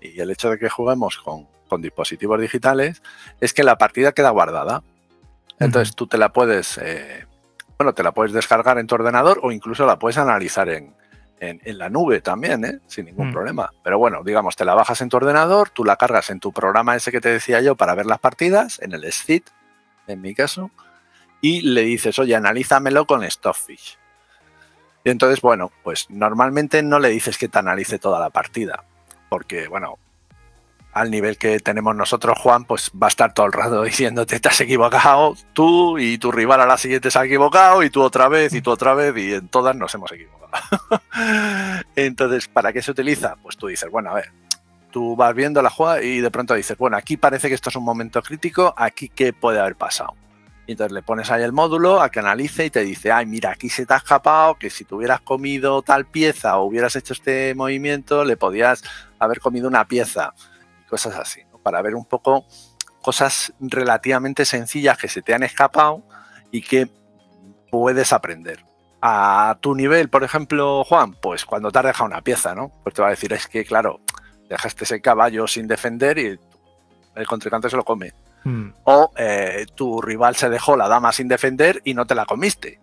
y el hecho de que juguemos con, dispositivos digitales es que la partida queda guardada. Entonces, tú te la puedes, eh, bueno, te la puedes descargar en tu ordenador o incluso la puedes analizar en, la nube también, ¿eh? sin ningún mm. problema. Pero bueno, digamos, te la bajas en tu ordenador, tú la cargas en tu programa ese que te decía yo para ver las partidas, en el SCID, en mi caso, y le dices, oye, analízamelo con Stockfish. Y entonces, bueno, pues normalmente no le dices que te analice toda la partida, porque, bueno, al nivel que tenemos nosotros, Juan, pues va a estar todo el rato diciéndote, te has equivocado, tú y tu rival a la siguiente se ha equivocado, y tú otra vez, y tú otra vez, y en todas nos hemos equivocado. Entonces, ¿para qué se utiliza? Pues tú dices, bueno, a ver, tú vas viendo la jugada y de pronto dices, bueno, aquí parece que esto es un momento crítico, aquí qué puede haber pasado. Y entonces le pones ahí el módulo a que analice y te dice, ay, mira, aquí se te ha escapado, que si te hubieras comido tal pieza o hubieras hecho este movimiento, le podías haber comido una pieza. Y cosas así, para ver un poco cosas relativamente sencillas que se te han escapado y que puedes aprender. A tu nivel, por ejemplo, Juan, pues cuando te has dejado una pieza, ¿no? Pues te va a decir, es que, claro, dejaste ese caballo sin defender y el contrincante se lo come. Hmm. O eh, tu rival se dejó la dama sin defender y no te la comiste.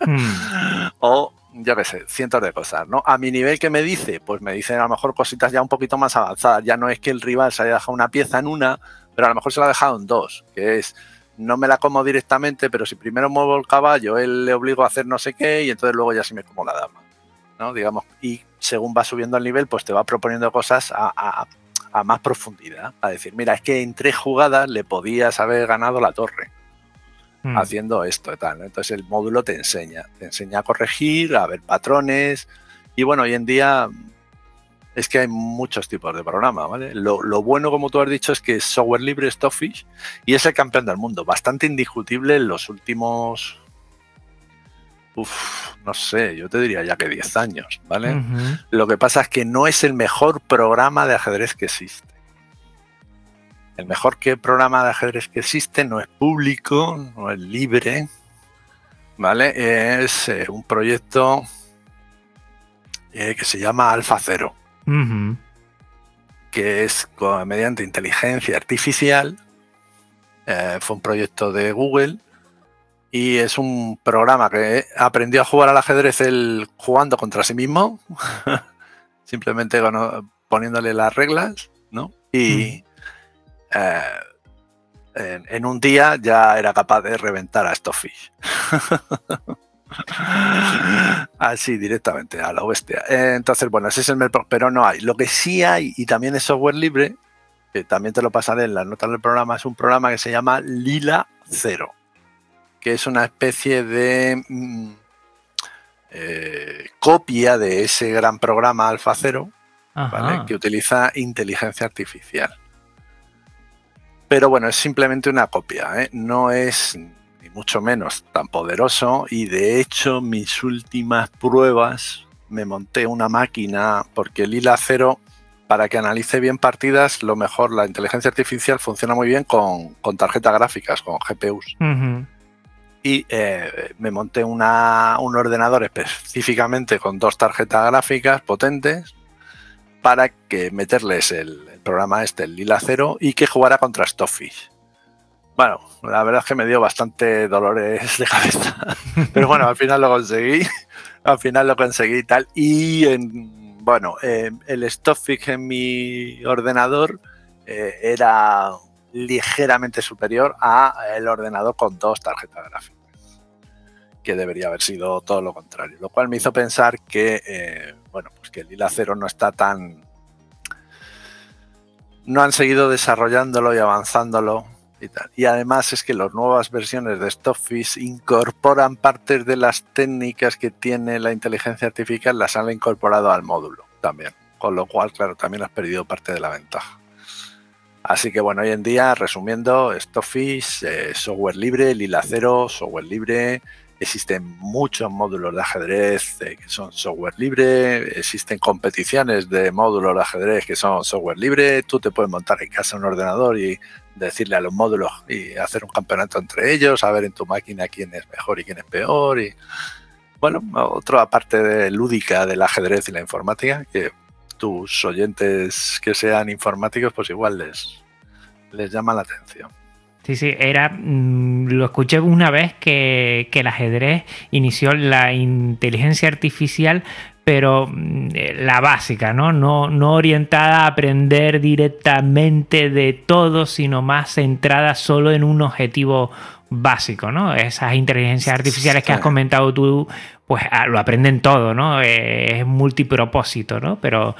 Hmm. o yo qué sé, cientos de cosas, ¿no? A mi nivel que me dice, pues me dicen a lo mejor cositas ya un poquito más avanzadas. Ya no es que el rival se haya dejado una pieza en una, pero a lo mejor se la ha dejado en dos, que es no me la como directamente, pero si primero muevo el caballo, él le obligo a hacer no sé qué y entonces luego ya sí me como la dama. ¿no? Digamos, y según va subiendo el nivel, pues te va proponiendo cosas a, más profundidad. A decir, mira, es que en tres jugadas le podías haber ganado la torre hmm. haciendo esto y tal. Entonces el módulo te enseña, te enseña a corregir, a ver patrones. Y bueno, hoy en día es que hay muchos tipos de programas, ¿vale? Lo, bueno, como tú has dicho, es que es software libre Stockfish y es el campeón del mundo, bastante indiscutible en los últimos, uf, no sé, yo te diría ya que 10 años, ¿vale? Lo que pasa es que no es el mejor programa de ajedrez que existe. El mejor que programa de ajedrez que existe no es público, no es libre, ¿vale? Es eh, un proyecto eh, que se llama Alfa Cero que es mediante inteligencia artificial. Eh, fue un proyecto de Google y es un programa que aprendió a jugar al ajedrez él jugando contra sí mismo, simplemente poniéndole las reglas, ¿no? Y eh, en, un día ya era capaz de reventar a Stockfish. Así directamente, a la bestia. Entonces, bueno, ese es el pero no hay. Lo que sí hay, y también es software libre, que también te lo pasaré en las notas del programa, es un programa que se llama Lila Cero, que es una especie de mm, eh, copia de ese gran programa Alfa Cero, que utiliza inteligencia artificial. Pero bueno, es simplemente una copia, ¿eh? no es mucho menos tan poderoso y de hecho mis últimas pruebas me monté una máquina porque el Lila Cero para que analice bien partidas lo mejor la inteligencia artificial funciona muy bien con, tarjetas gráficas con GPUs y eh, me monté un ordenador específicamente con dos tarjetas gráficas potentes para que meterles el, programa este, el Lila Cero, y que jugara contra Stockfish. Bueno, la verdad es que me dio bastante dolores de cabeza. Pero bueno, al final lo conseguí. Al final lo conseguí y tal. Y en, bueno, eh, el Stockfish en mi ordenador eh, era ligeramente superior a el ordenador con dos tarjetas gráficas. Que debería haber sido todo lo contrario. Lo cual me hizo pensar que, eh, bueno, pues que el Lila Cero no está tan. No han seguido desarrollándolo y avanzándolo y, además es que las nuevas versiones de Stockfish incorporan partes de las técnicas que tiene la inteligencia artificial, las han incorporado al módulo también. Con lo cual, claro, también has perdido parte de la ventaja. Así que bueno, hoy en día, resumiendo, Stockfish, eh, software libre, Lila Cero, software libre, Existen muchos módulos de ajedrez eh, que son software libre, existen competiciones de módulos de ajedrez que son software libre, tú te puedes montar en casa un ordenador y decirle a los módulos y hacer un campeonato entre ellos, a ver en tu máquina quién es mejor y quién es peor. Y bueno, otra parte lúdica del ajedrez y la informática, que tus oyentes que sean informáticos, pues igual les, les llama la atención. Sí, sí, era. Mm, lo escuché una vez que, que el ajedrez inició la inteligencia artificial pero mm, eh, la básica, ¿no? ¿no? No orientada a aprender directamente de todo, sino más centrada solo en un objetivo básico, ¿no? Esas inteligencias artificiales que has comentado tú, pues ah, lo aprenden todo, ¿no? Eh, es multipropósito, ¿no? Pero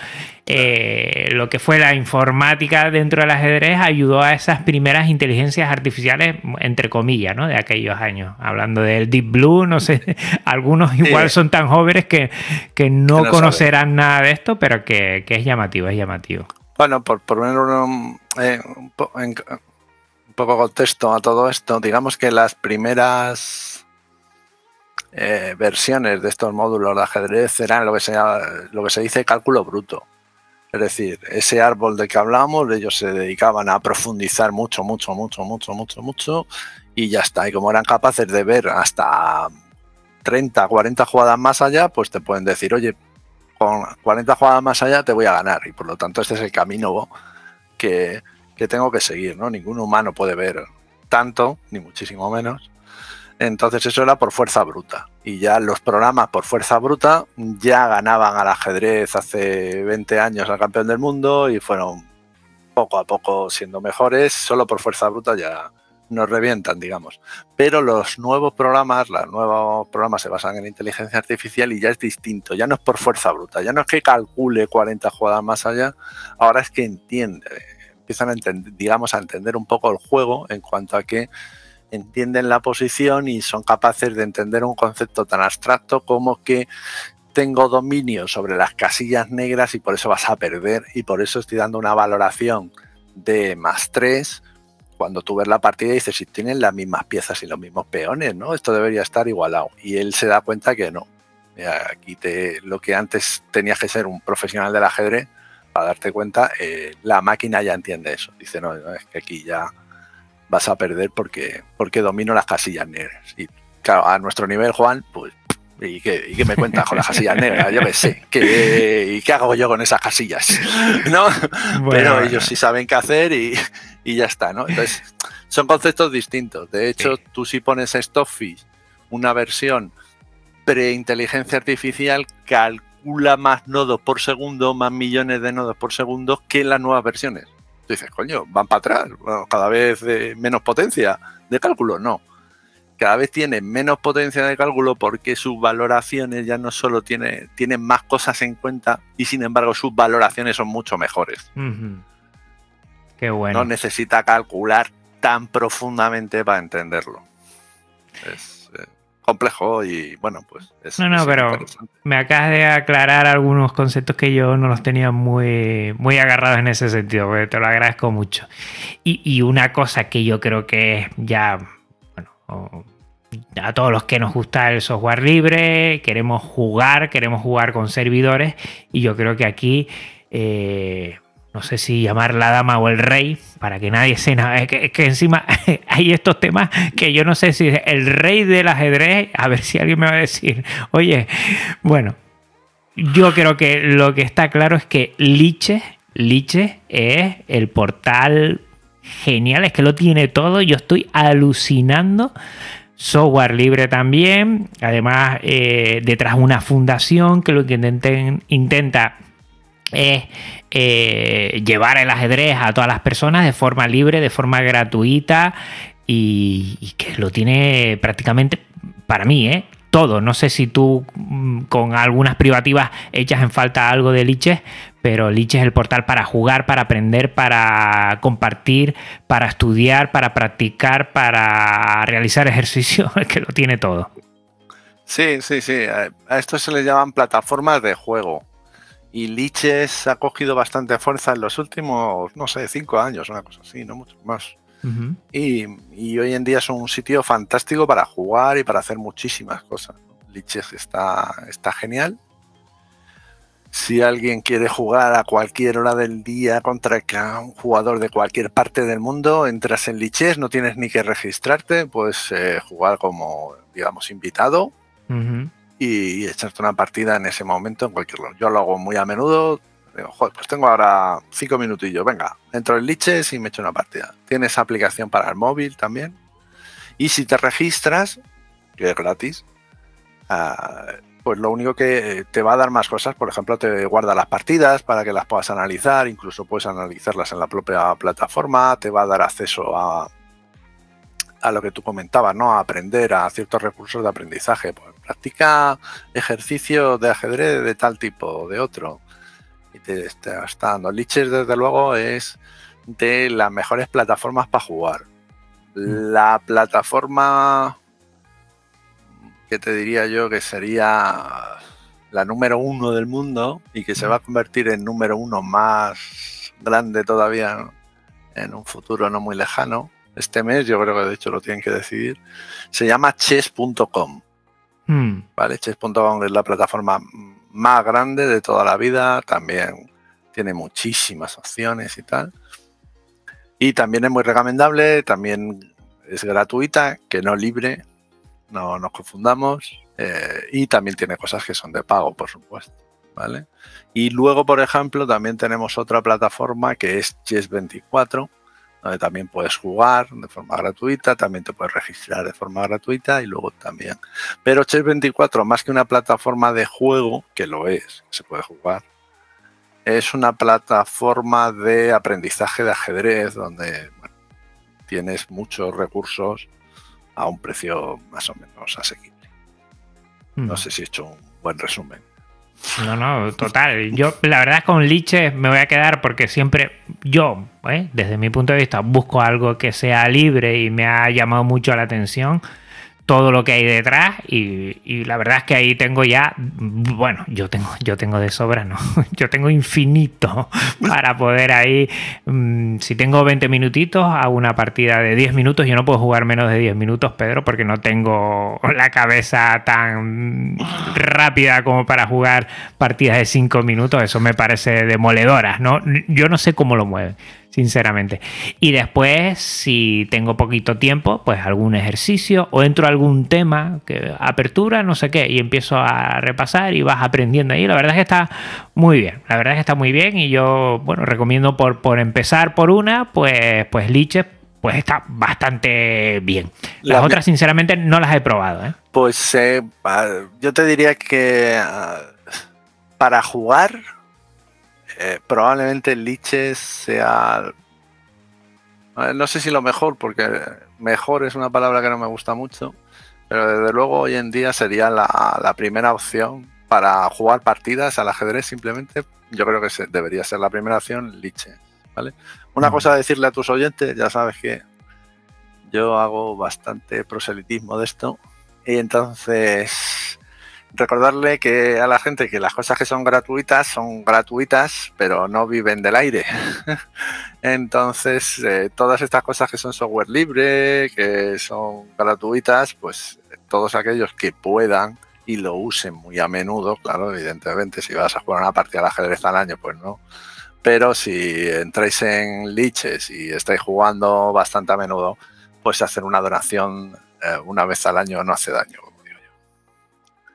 eh, lo que fue la informática dentro del ajedrez ayudó a esas primeras inteligencias artificiales, entre comillas, ¿no? De aquellos años. Hablando del Deep Blue, no sé, algunos igual son tan jóvenes que, que no, conocerán nada de esto, pero que, que es llamativo, es llamativo. Bueno, por poner eh, un, en, un poco contexto a todo esto, digamos que las primeras eh, versiones de estos módulos de ajedrez eran lo que, se, lo que se dice cálculo bruto. Es decir, ese árbol de que hablamos, ellos se dedicaban a profundizar mucho, mucho, mucho, mucho, mucho, mucho, y ya está. Y como eran capaces de ver hasta 30, 40 jugadas más allá, pues te pueden decir, oye, con 40 jugadas más allá te voy a ganar. Y por lo tanto, este es el camino que, que tengo que seguir, ¿no? Ningún humano puede ver tanto, ni muchísimo menos. Entonces eso era por fuerza bruta. Y ya los programas por fuerza bruta ya ganaban al ajedrez hace 20 años al campeón del mundo y fueron poco a poco siendo mejores. Solo por fuerza bruta ya nos revientan, digamos. Pero los nuevos programas, los nuevos programas se basan en inteligencia artificial y ya es distinto. Ya no es por fuerza bruta, ya no es que calcule 40 jugadas más allá, ahora es que entiende, empiezan a entender, digamos, a entender un poco el juego en cuanto a que entienden la posición y son capaces de entender un concepto tan abstracto como que tengo dominio sobre las casillas negras y por eso vas a perder y por eso estoy dando una valoración de más 3 cuando tú ves la partida y dices si tienen las mismas piezas y los mismos peones, ¿no? Esto debería estar igualado. Y él se da cuenta que no. Aquí te, lo que antes tenías que ser un profesional del ajedrez, para darte cuenta, eh, la máquina ya entiende eso. Dice, no, es que aquí ya vas a perder porque, porque domino las casillas negras. Y claro, a nuestro nivel, Juan, pues, ¿y qué, y me cuentas con las casillas negras? Yo qué sé, ¿qué, ¿y qué hago yo con esas casillas? ¿No? Pero ellos sí saben qué hacer y, y, ya está, ¿no? Entonces, son conceptos distintos. De hecho, sí. tú si pones Stockfish una versión pre-inteligencia artificial, calcula más nodos por segundo, más millones de nodos por segundo que las nuevas versiones dices, coño, van para atrás, bueno, cada vez de menos potencia de cálculo, no. Cada vez tienen menos potencia de cálculo porque sus valoraciones ya no solo tiene, tienen más cosas en cuenta y sin embargo sus valoraciones son mucho mejores. Uh -huh. Qué bueno. No necesita calcular tan profundamente para entenderlo. Es, complejo y bueno, pues es, No, no, es pero me acabas de aclarar algunos conceptos que yo no los tenía muy, muy agarrados en ese sentido, porque te lo agradezco mucho. Y, y una cosa que yo creo que es ya, bueno, a todos los que nos gusta el software libre, queremos jugar, queremos jugar con servidores, y yo creo que aquí... Eh, no sé si llamar la dama o el rey, para que nadie se... Es que, es que encima hay estos temas que yo no sé si es el rey del ajedrez, a ver si alguien me va a decir, oye, bueno, yo creo que lo que está claro es que Liche, Liche es el portal genial, es que lo tiene todo, yo estoy alucinando software libre también. Además, eh, detrás una fundación que lo que intenten, intenta es eh, llevar el ajedrez a todas las personas de forma libre, de forma gratuita y, que lo tiene prácticamente para mí, ¿eh? todo. No sé si tú mm, con algunas privativas echas en falta algo de Liches, pero Liches es el portal para jugar, para aprender, para compartir, para estudiar, para practicar, para realizar ejercicio, que lo tiene todo. Sí, sí, sí. A esto se le llaman plataformas de juego y Liches ha cogido bastante fuerza en los últimos, no sé, cinco años, una cosa así, no mucho más. Uh -huh. y, y, hoy en día es un sitio fantástico para jugar y para hacer muchísimas cosas. Liches está, está genial. Si alguien quiere jugar a cualquier hora del día contra un jugador de cualquier parte del mundo, entras en Liches, no tienes ni que registrarte, puedes eh, jugar como, digamos, invitado. Uh -huh y, echarte una partida en ese momento en cualquier lado. Yo lo hago muy a menudo. Digo, joder, pues tengo ahora cinco minutillos. Venga, entro en Liches y me echo una partida. Tienes aplicación para el móvil también. Y si te registras, que es gratis, uh, pues lo único que te va a dar más cosas, por ejemplo, te guarda las partidas para que las puedas analizar, incluso puedes analizarlas en la propia plataforma, te va a dar acceso a, a lo que tú comentabas, ¿no? A aprender a ciertos recursos de aprendizaje. Pues practica ejercicio de ajedrez de tal tipo o de otro. Y te está, dando. Liches, desde luego, es de las mejores plataformas para jugar. La plataforma que te diría yo que sería la número uno del mundo y que se va a convertir en número uno más grande todavía en un futuro no muy lejano. Este mes, yo creo que de hecho lo tienen que decidir. Se llama chess.com. Hmm. ¿Vale? Chess.com es la plataforma más grande de toda la vida. También tiene muchísimas opciones y tal. Y también es muy recomendable, también es gratuita, que no libre, no nos confundamos. Eh, y también tiene cosas que son de pago, por supuesto. ¿vale? Y luego, por ejemplo, también tenemos otra plataforma que es Chess24, donde también puedes jugar de forma gratuita, también te puedes registrar de forma gratuita y luego también. Pero Chess24, más que una plataforma de juego, que lo es, se puede jugar, es una plataforma de aprendizaje de ajedrez donde tienes muchos recursos a un precio más o menos asequible. No mm. sé si he hecho un buen resumen. No, no, total. Yo, la verdad, con Liche me voy a quedar porque siempre yo, ¿eh? desde mi punto de vista, busco algo que sea libre y me ha llamado mucho la atención todo lo que hay detrás y, la verdad es que ahí tengo ya, bueno, yo tengo, yo tengo de sobra, no, yo tengo infinito para poder ahí, mm, si tengo 20 minutitos, hago una partida de 10 minutos, yo no puedo jugar menos de 10 minutos, Pedro, porque no tengo la cabeza tan rápida como para jugar partidas de 5 minutos, eso me parece demoledora, ¿no? Yo no sé cómo lo mueven sinceramente. Y después, si tengo poquito tiempo, pues algún ejercicio o entro a algún tema, que apertura, no sé qué, y empiezo a repasar y vas aprendiendo ahí. La verdad es que está muy bien, la verdad es que está muy bien y yo, bueno, recomiendo por, por empezar por una, pues, pues Liche, pues está bastante bien. Las otras, sinceramente, no las he probado. ¿eh? Pues eh, yo te diría que ah, para jugar eh, probablemente Liches sea. No sé si lo mejor, porque mejor es una palabra que no me gusta mucho, pero desde luego hoy en día sería la, primera opción para jugar partidas al ajedrez simplemente. Yo creo que debería ser la primera opción Liches. ¿vale? Una cosa a decirle a tus oyentes, ya sabes que yo hago bastante proselitismo de esto, y entonces recordarle que a la gente que las cosas que son gratuitas son gratuitas, pero no viven del aire. Entonces, eh, todas estas cosas que son software libre, que son gratuitas, pues todos aquellos que puedan y lo usen muy a menudo, claro, evidentemente, si vas a jugar una partida de ajedrez al año, pues no. Pero si entráis en liches y estáis jugando bastante a menudo, pues hacer una donación eh, una vez al año no hace daño.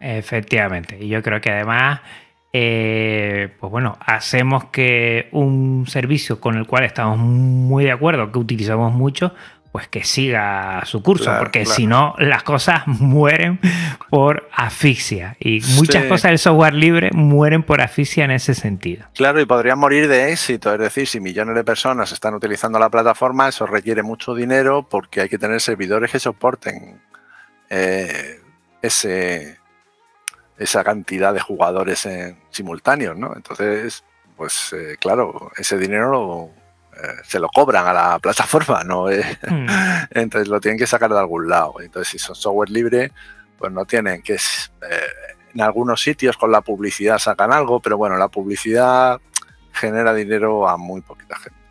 Efectivamente. Y yo creo que además, eh, pues bueno, hacemos que un servicio con el cual estamos muy de acuerdo, que utilizamos mucho, pues que siga su curso, porque si no, las cosas mueren por asfixia. Y muchas cosas del software libre mueren por asfixia en ese sentido. Claro, y podrían morir de éxito. Es decir, si millones de personas están utilizando la plataforma, eso requiere mucho dinero porque hay que tener servidores que soporten eh, ese, esa cantidad de jugadores en simultáneos, ¿no? Entonces, pues eh, claro, ese dinero eh, se lo cobran a la plataforma, ¿no? Hmm. Entonces lo tienen que sacar de algún lado. Entonces, si son software libre, pues no tienen que... Eh, en algunos sitios con la publicidad sacan algo, pero bueno, la publicidad genera dinero a muy poquita gente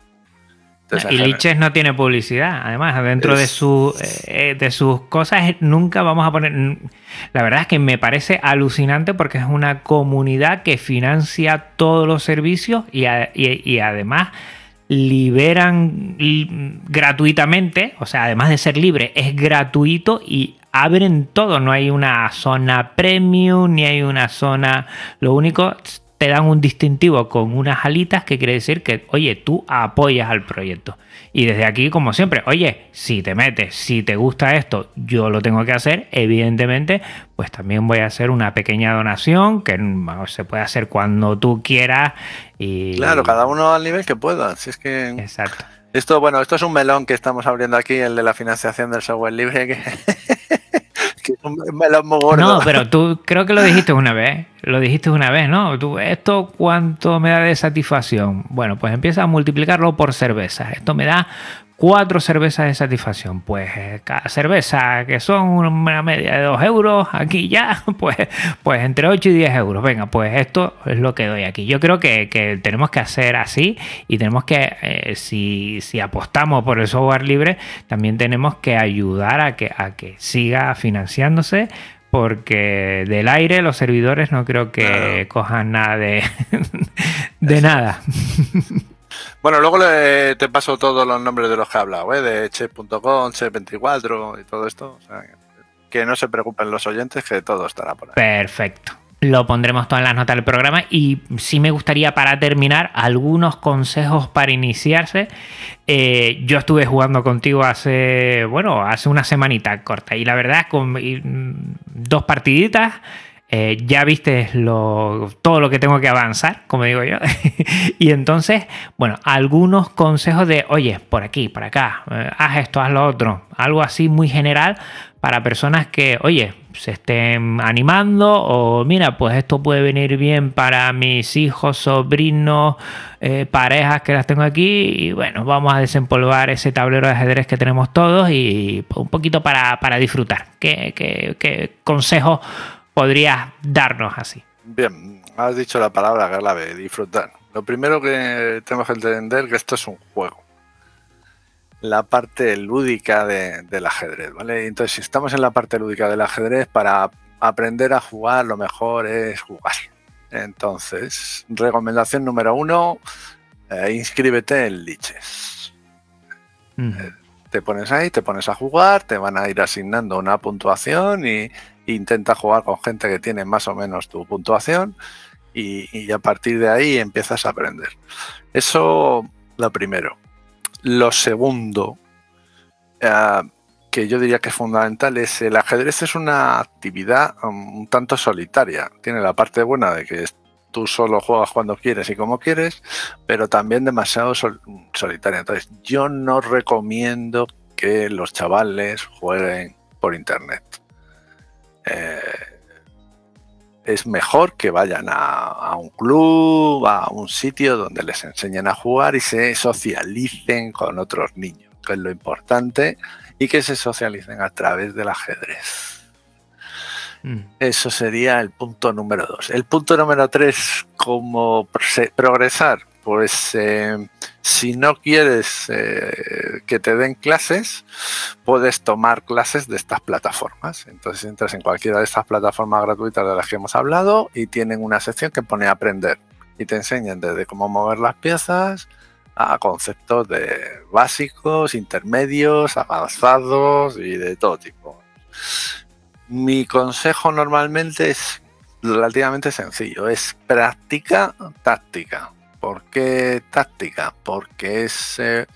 y Liches no tiene publicidad, además, dentro de, su, eh, de sus cosas nunca vamos a poner... La verdad es que me parece alucinante porque es una comunidad que financia todos los servicios y, y además liberan gratuitamente, o sea, además de ser libre, es gratuito y abren todo, no hay una zona premium, ni hay una zona, lo único, te dan un distintivo con unas alitas que quiere decir que, oye, tú apoyas al proyecto. Y desde aquí, como siempre, oye, si te metes, si te gusta esto, yo lo tengo que hacer, evidentemente, pues también voy a hacer una pequeña donación que se puede hacer cuando tú quieras. Y... Claro, cada uno al nivel que pueda. Si es que... Exacto. Esto, bueno, esto es un melón que estamos abriendo aquí, el de la financiación del software libre, que no, pero tú creo que lo dijiste una vez. Lo dijiste una vez, ¿no? Tú, ¿Esto cuánto me da de satisfacción? Bueno, pues empieza a multiplicarlo por cervezas. Esto me da cuatro cervezas de satisfacción. Pues eh, cada cerveza, que son una media de 2 euros, aquí ya, pues, pues entre 8 y 10 euros. Venga, pues esto es lo que doy aquí. Yo creo que, tenemos que hacer así y tenemos que, eh, si, si, apostamos por el software libre, también tenemos que ayudar a que, a que siga financiándose porque del aire los servidores no creo que cojan nada de, de nada. Bueno, luego te paso todos los nombres de los que he hablado, ¿eh? de Che.com, Che24 y todo esto. que no se preocupen los oyentes, que todo estará por ahí. Perfecto. Lo pondremos todo en las notas del programa y sí me gustaría para terminar algunos consejos para iniciarse. Eh, yo estuve jugando contigo hace, bueno, hace una semanita corta y la verdad con dos partiditas eh, ya viste todo lo que tengo que avanzar, como digo yo. y entonces, bueno, algunos consejos de, oye, por aquí, por acá, eh, haz esto, haz lo otro. Algo así muy general para personas que, oye, se estén animando o mira, pues esto puede venir bien para mis hijos, sobrinos, eh, parejas que las tengo aquí y bueno, vamos a desempolvar ese tablero de ajedrez que tenemos todos y un poquito para, disfrutar. ¿Qué, qué, qué consejos podrías darnos así? Bien, has dicho la palabra clave, disfrutar. Lo primero que tenemos que entender es que esto es un juego. La parte lúdica del ajedrez, ¿vale? Entonces, si estamos en la parte lúdica del ajedrez, para aprender a jugar, lo mejor es jugar. Entonces, recomendación número uno, eh, inscríbete en Liches. Eh, te pones ahí, te pones a jugar, te van a ir asignando una puntuación y, intenta jugar con gente que tiene más o menos tu puntuación y, a partir de ahí empiezas a aprender. Eso lo primero. Lo segundo, eh, que yo diría que es fundamental, es el ajedrez es una actividad un tanto solitaria. Tiene la parte buena de que tú solo juegas cuando quieres y como quieres, pero también demasiado solitaria. Entonces, yo no recomiendo que los chavales jueguen por internet. Eh, es mejor que vayan a, un club, a un sitio donde les enseñen a jugar y se socialicen con otros niños, que es lo importante, y que se socialicen a través del ajedrez. Mm. Eso sería el punto número dos. El punto número tres, cómo progresar. Pues eh, si no quieres eh, que te den clases, puedes tomar clases de estas plataformas. Entonces entras en cualquiera de estas plataformas gratuitas de las que hemos hablado y tienen una sección que pone aprender y te enseñan desde cómo mover las piezas a conceptos de básicos, intermedios, avanzados y de todo tipo. Mi consejo normalmente es relativamente sencillo, es práctica táctica. ¿Por qué táctica? Porque es eh,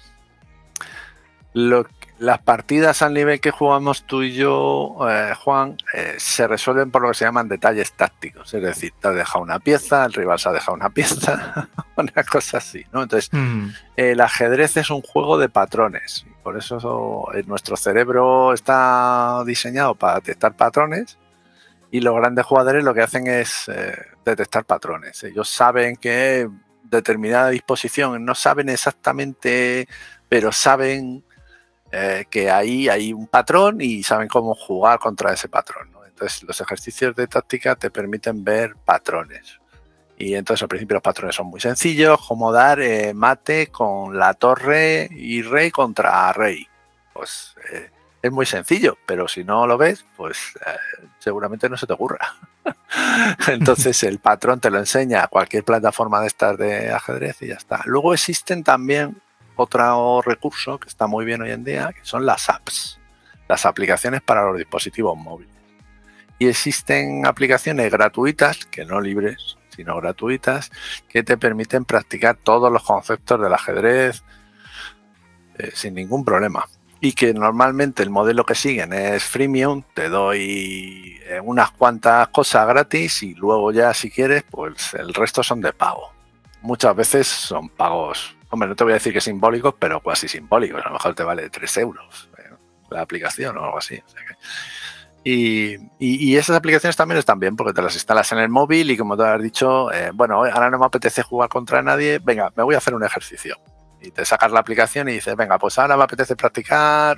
las partidas al nivel que jugamos tú y yo, eh, Juan, eh, se resuelven por lo que se llaman detalles tácticos. Es decir, te has dejado una pieza, el rival se ha dejado una pieza, una cosa así. ¿no? Entonces, mm. el ajedrez es un juego de patrones. Por eso nuestro cerebro está diseñado para detectar patrones. Y los grandes jugadores lo que hacen es detectar patrones. Ellos saben que determinada disposición, no saben exactamente, pero saben eh, que ahí hay un patrón y saben cómo jugar contra ese patrón. Entonces los ejercicios de táctica te permiten ver patrones. Y entonces al principio los patrones son muy sencillos, como dar eh, mate con la torre y rey contra rey. Pues eh, es muy sencillo, pero si no lo ves, pues seguramente no se te ocurra. Entonces el patrón te lo enseña a cualquier plataforma de estas de ajedrez y ya está. Luego existen también otro recurso que está muy bien hoy en día, que son las apps, las aplicaciones para los dispositivos móviles. Y existen aplicaciones gratuitas, que no libres, sino gratuitas, que te permiten practicar todos los conceptos del ajedrez eh, sin ningún problema y que normalmente el modelo que siguen es freemium, te doy eh, unas cuantas cosas gratis y luego ya si quieres, pues el resto son de pago. Muchas veces son pagos, hombre, no te voy a decir que simbólicos, pero casi simbólicos, a lo mejor te vale 3 euros eh, la aplicación o algo así. y, esas aplicaciones también están bien porque te las instalas en el móvil y como te has dicho, eh, bueno, ahora no me apetece jugar contra nadie, venga, me voy a hacer un ejercicio Y te sacas la aplicación y dices, venga, pues ahora me apetece practicar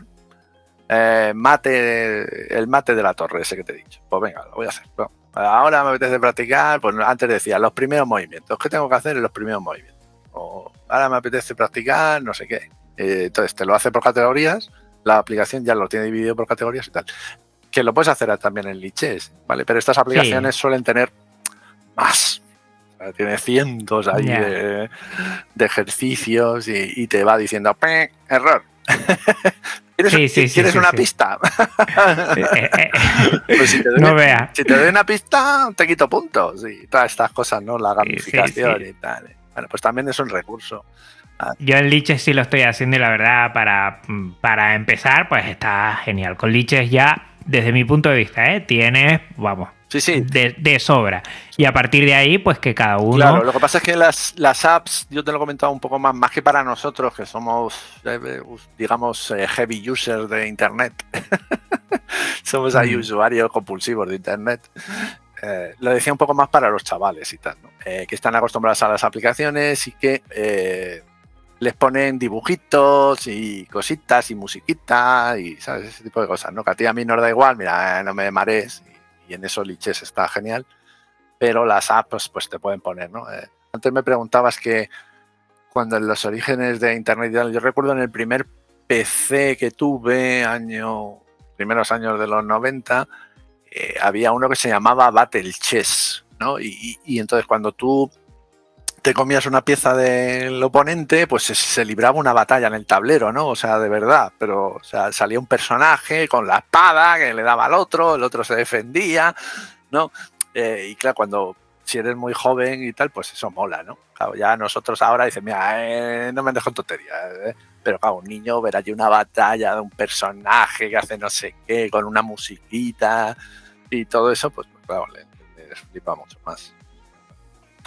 eh, mate, el mate de la torre, ese que te he dicho. Pues venga, lo voy a hacer. ahora me apetece practicar, pues antes decía, los primeros movimientos. ¿Qué tengo que hacer en los primeros movimientos? O ahora me apetece practicar, no sé qué. Eh, entonces te lo hace por categorías, la aplicación ya lo tiene dividido por categorías y tal. Que lo puedes hacer también en liches, ¿vale? Pero estas aplicaciones suelen tener más. Tiene cientos ahí de, ejercicios y, te va diciendo, error, ¿Quieres, una pista? si te doy, no vea. Si te doy una pista, te quito puntos y todas estas cosas, ¿no? La gamificación y tal. Bueno, pues también es un recurso. Ah. Yo en Liches sí lo estoy haciendo y la verdad, para, para empezar, pues está genial. Con Liches ya, desde mi punto de vista, ¿eh? tienes, vamos, Sí, sí. De, sobra. Y a partir de ahí, pues que cada uno. Claro, lo que pasa es que las, las apps, yo te lo he comentado un poco más, más que para nosotros, que somos, eh, digamos, eh, heavy users de Internet. somos ahí usuarios compulsivos de Internet. Eh, lo decía un poco más para los chavales y tal, ¿no? que están acostumbrados a las aplicaciones y que les ponen dibujitos y cositas y musiquitas y ¿sabes? ese tipo de cosas, ¿no? Que a ti a mí nos da igual, mira, no me marees y en eso Liches está genial, pero las apps pues te pueden poner, ¿no? Eh, antes me preguntabas que cuando en los orígenes de Internet, yo recuerdo en el primer PC que tuve, año, primeros años de los 90, eh, había uno que se llamaba Battle Chess, ¿no? Y, entonces cuando tú te comías una pieza del oponente, pues se, libraba una batalla en el tablero, ¿no? O sea, de verdad, pero o sea, salía un personaje con la espada que le daba al otro, el otro se defendía, ¿no? Eh, y claro, cuando si eres muy joven y tal, pues eso mola, ¿no? Claro, ya nosotros ahora dicen, mira, eh, no me dejo en tonterías, ¿eh? pero claro, un niño ver allí una batalla de un personaje que hace no sé qué, con una musiquita y todo eso, pues claro, le, le flipa mucho más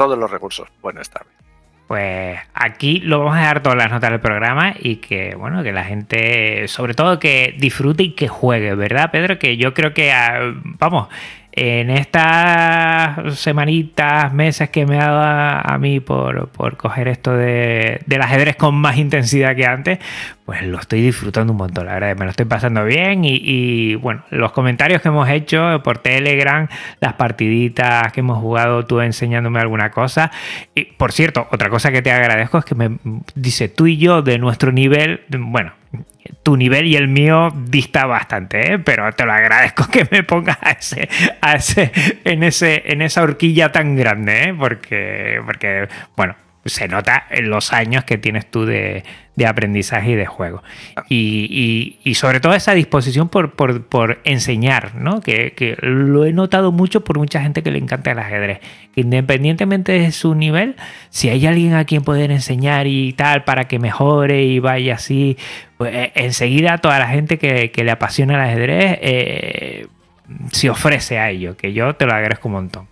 todos los recursos. Bueno, está bien. Pues aquí lo vamos a dejar todas las notas del programa y que, bueno, que la gente, sobre todo que disfrute y que juegue, ¿verdad, Pedro? Que yo creo que, ah, vamos, en estas semanitas, meses que me ha dado a, mí por, coger esto de, del ajedrez con más intensidad que antes, pues lo estoy disfrutando un montón, la verdad, me lo estoy pasando bien y, bueno, los comentarios que hemos hecho por Telegram, las partiditas que hemos jugado, tú enseñándome alguna cosa. Y por cierto, otra cosa que te agradezco es que me dice tú y yo de nuestro nivel, bueno, tu nivel y el mío dista bastante, ¿eh? pero te lo agradezco que me pongas a ese, a ese, en, ese, en esa horquilla tan grande, ¿eh? porque, porque, bueno, se nota en los años que tienes tú de, aprendizaje y de juego. Y, sobre todo esa disposición por, enseñar, ¿no? Que, lo he notado mucho por mucha gente que le encanta el ajedrez. Independientemente de su nivel, si hay alguien a quien poder enseñar y tal para que mejore y vaya así, pues eh, enseguida toda la gente que, le apasiona el ajedrez eh, se ofrece a ello, que yo te lo agradezco un montón.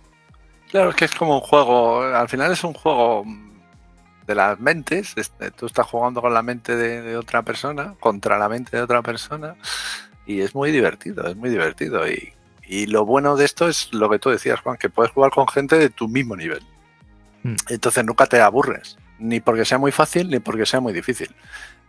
Claro, es que es como un juego, al final es un juego de las mentes. Este, tú estás jugando con la mente de, otra persona, contra la mente de otra persona, y es muy divertido, es muy divertido. Y, lo bueno de esto es lo que tú decías, Juan, que puedes jugar con gente de tu mismo nivel. Hmm. Entonces nunca te aburres, ni porque sea muy fácil, ni porque sea muy difícil.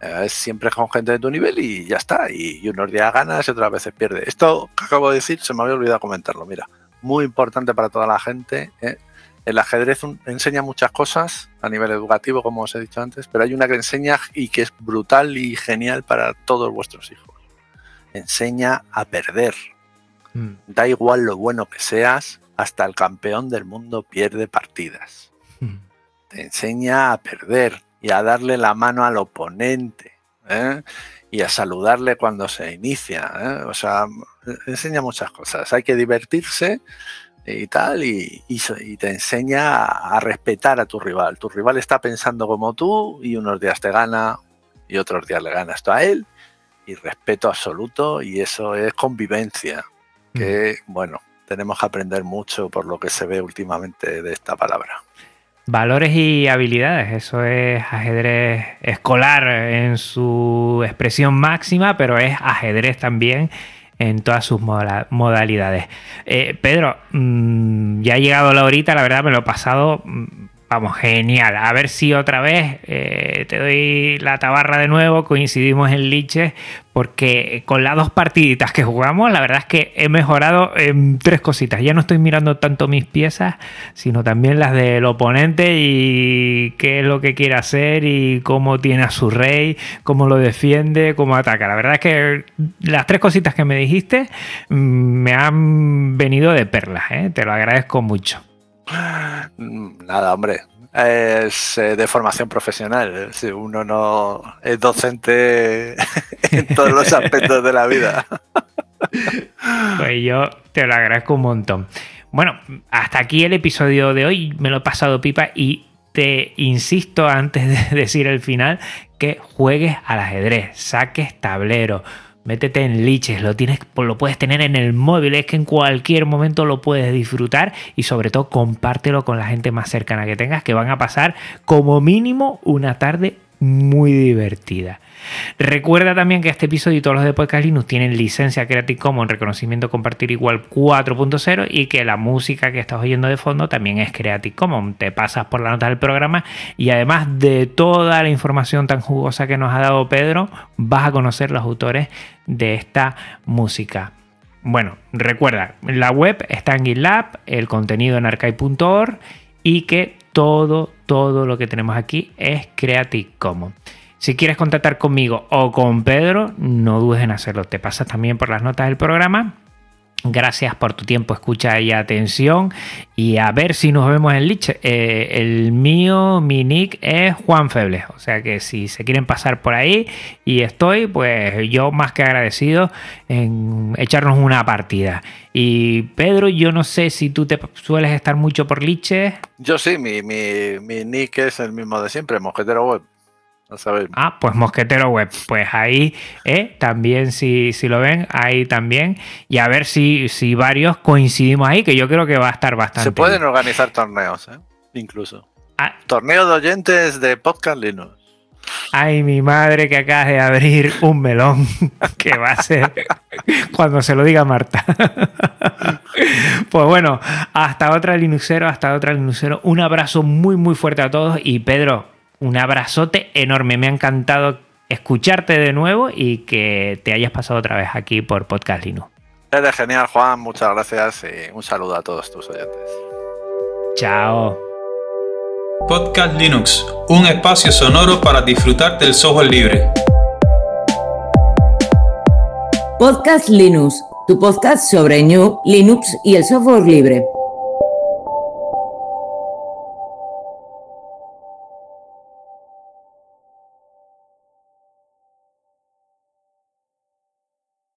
Eh, es siempre con gente de tu nivel y ya está. Y, unos días ganas y otras veces pierdes. Esto que acabo de decir se me había olvidado comentarlo. Mira, muy importante para toda la gente. ¿eh? El ajedrez enseña muchas cosas a nivel educativo, como os he dicho antes, pero hay una que enseña y que es brutal y genial para todos vuestros hijos. Enseña a perder. Mm. Da igual lo bueno que seas, hasta el campeón del mundo pierde partidas. Mm. Te enseña a perder y a darle la mano al oponente. ¿eh? y a saludarle cuando se inicia. ¿eh? O sea, enseña muchas cosas. Hay que divertirse y tal, y, te enseña a, respetar a tu rival. Tu rival está pensando como tú y unos días te gana y otros días le ganas tú a él. Y respeto absoluto y eso es convivencia, que mm. bueno, tenemos que aprender mucho por lo que se ve últimamente de esta palabra. Valores y habilidades, eso es ajedrez escolar en su expresión máxima, pero es ajedrez también en todas sus modalidades. Eh, Pedro, mm, ya ha llegado la horita, la verdad me lo he pasado, mm, vamos, genial. A ver si otra vez eh, te doy la tabarra de nuevo, coincidimos en Liches, porque con las dos partiditas que jugamos, la verdad es que he mejorado en tres cositas. Ya no estoy mirando tanto mis piezas, sino también las del oponente y qué es lo que quiere hacer y cómo tiene a su rey, cómo lo defiende, cómo ataca. La verdad es que las tres cositas que me dijiste mm, me han venido de perlas, ¿eh? te lo agradezco mucho. Mm, nada, hombre. Es eh, de formación profesional. Si uno no es docente en todos los aspectos de la vida. Pues yo te lo agradezco un montón. Bueno, hasta aquí el episodio de hoy. Me lo he pasado pipa y te insisto antes de decir el final que juegues al ajedrez, saques tablero, Métete en liches, lo, tienes, lo puedes tener en el móvil, es que en cualquier momento lo puedes disfrutar y sobre todo compártelo con la gente más cercana que tengas que van a pasar como mínimo una tarde muy divertida. Recuerda también que este episodio y todos los de Podcast Linux tienen licencia Creative Commons reconocimiento compartir igual 4.0 y que la música que estás oyendo de fondo también es Creative Commons. Te pasas por la nota del programa y además de toda la información tan jugosa que nos ha dado Pedro, vas a conocer los autores de esta música. Bueno, recuerda, la web está en GitLab, el contenido en archive.org y que todo, todo lo que tenemos aquí es Creative Commons. Si quieres contactar conmigo o con Pedro, no dudes en hacerlo. Te pasas también por las notas del programa. Gracias por tu tiempo, escucha y atención. Y a ver si nos vemos en Lich. Eh, el mío, mi nick es Juan Febles. O sea que si se quieren pasar por ahí y estoy, pues yo más que agradecido en echarnos una partida. Y Pedro, yo no sé si tú te sueles estar mucho por Liche. Yo sí, mi, mi, mi nick es el mismo de siempre, Mosquetero Web. Ah, pues Mosquetero Web. Pues ahí eh, también, si, si lo ven, ahí también. Y a ver si, si varios coincidimos ahí, que yo creo que va a estar bastante. Se pueden organizar torneos, ¿eh? incluso. Ah. Torneo de oyentes de Podcast Linux. Ay, mi madre que acaba de abrir un melón que va a ser cuando se lo diga Marta. Pues bueno, hasta otra Linuxero, hasta otra Linuxero. Un abrazo muy, muy fuerte a todos y Pedro, un abrazote enorme. Me ha encantado escucharte de nuevo y que te hayas pasado otra vez aquí por Podcast Linux. Es de genial, Juan. Muchas gracias y un saludo a todos tus oyentes. Chao. Podcast Linux, un espacio sonoro para disfrutar del software libre. Podcast Linux, tu podcast sobre New, Linux y el software libre.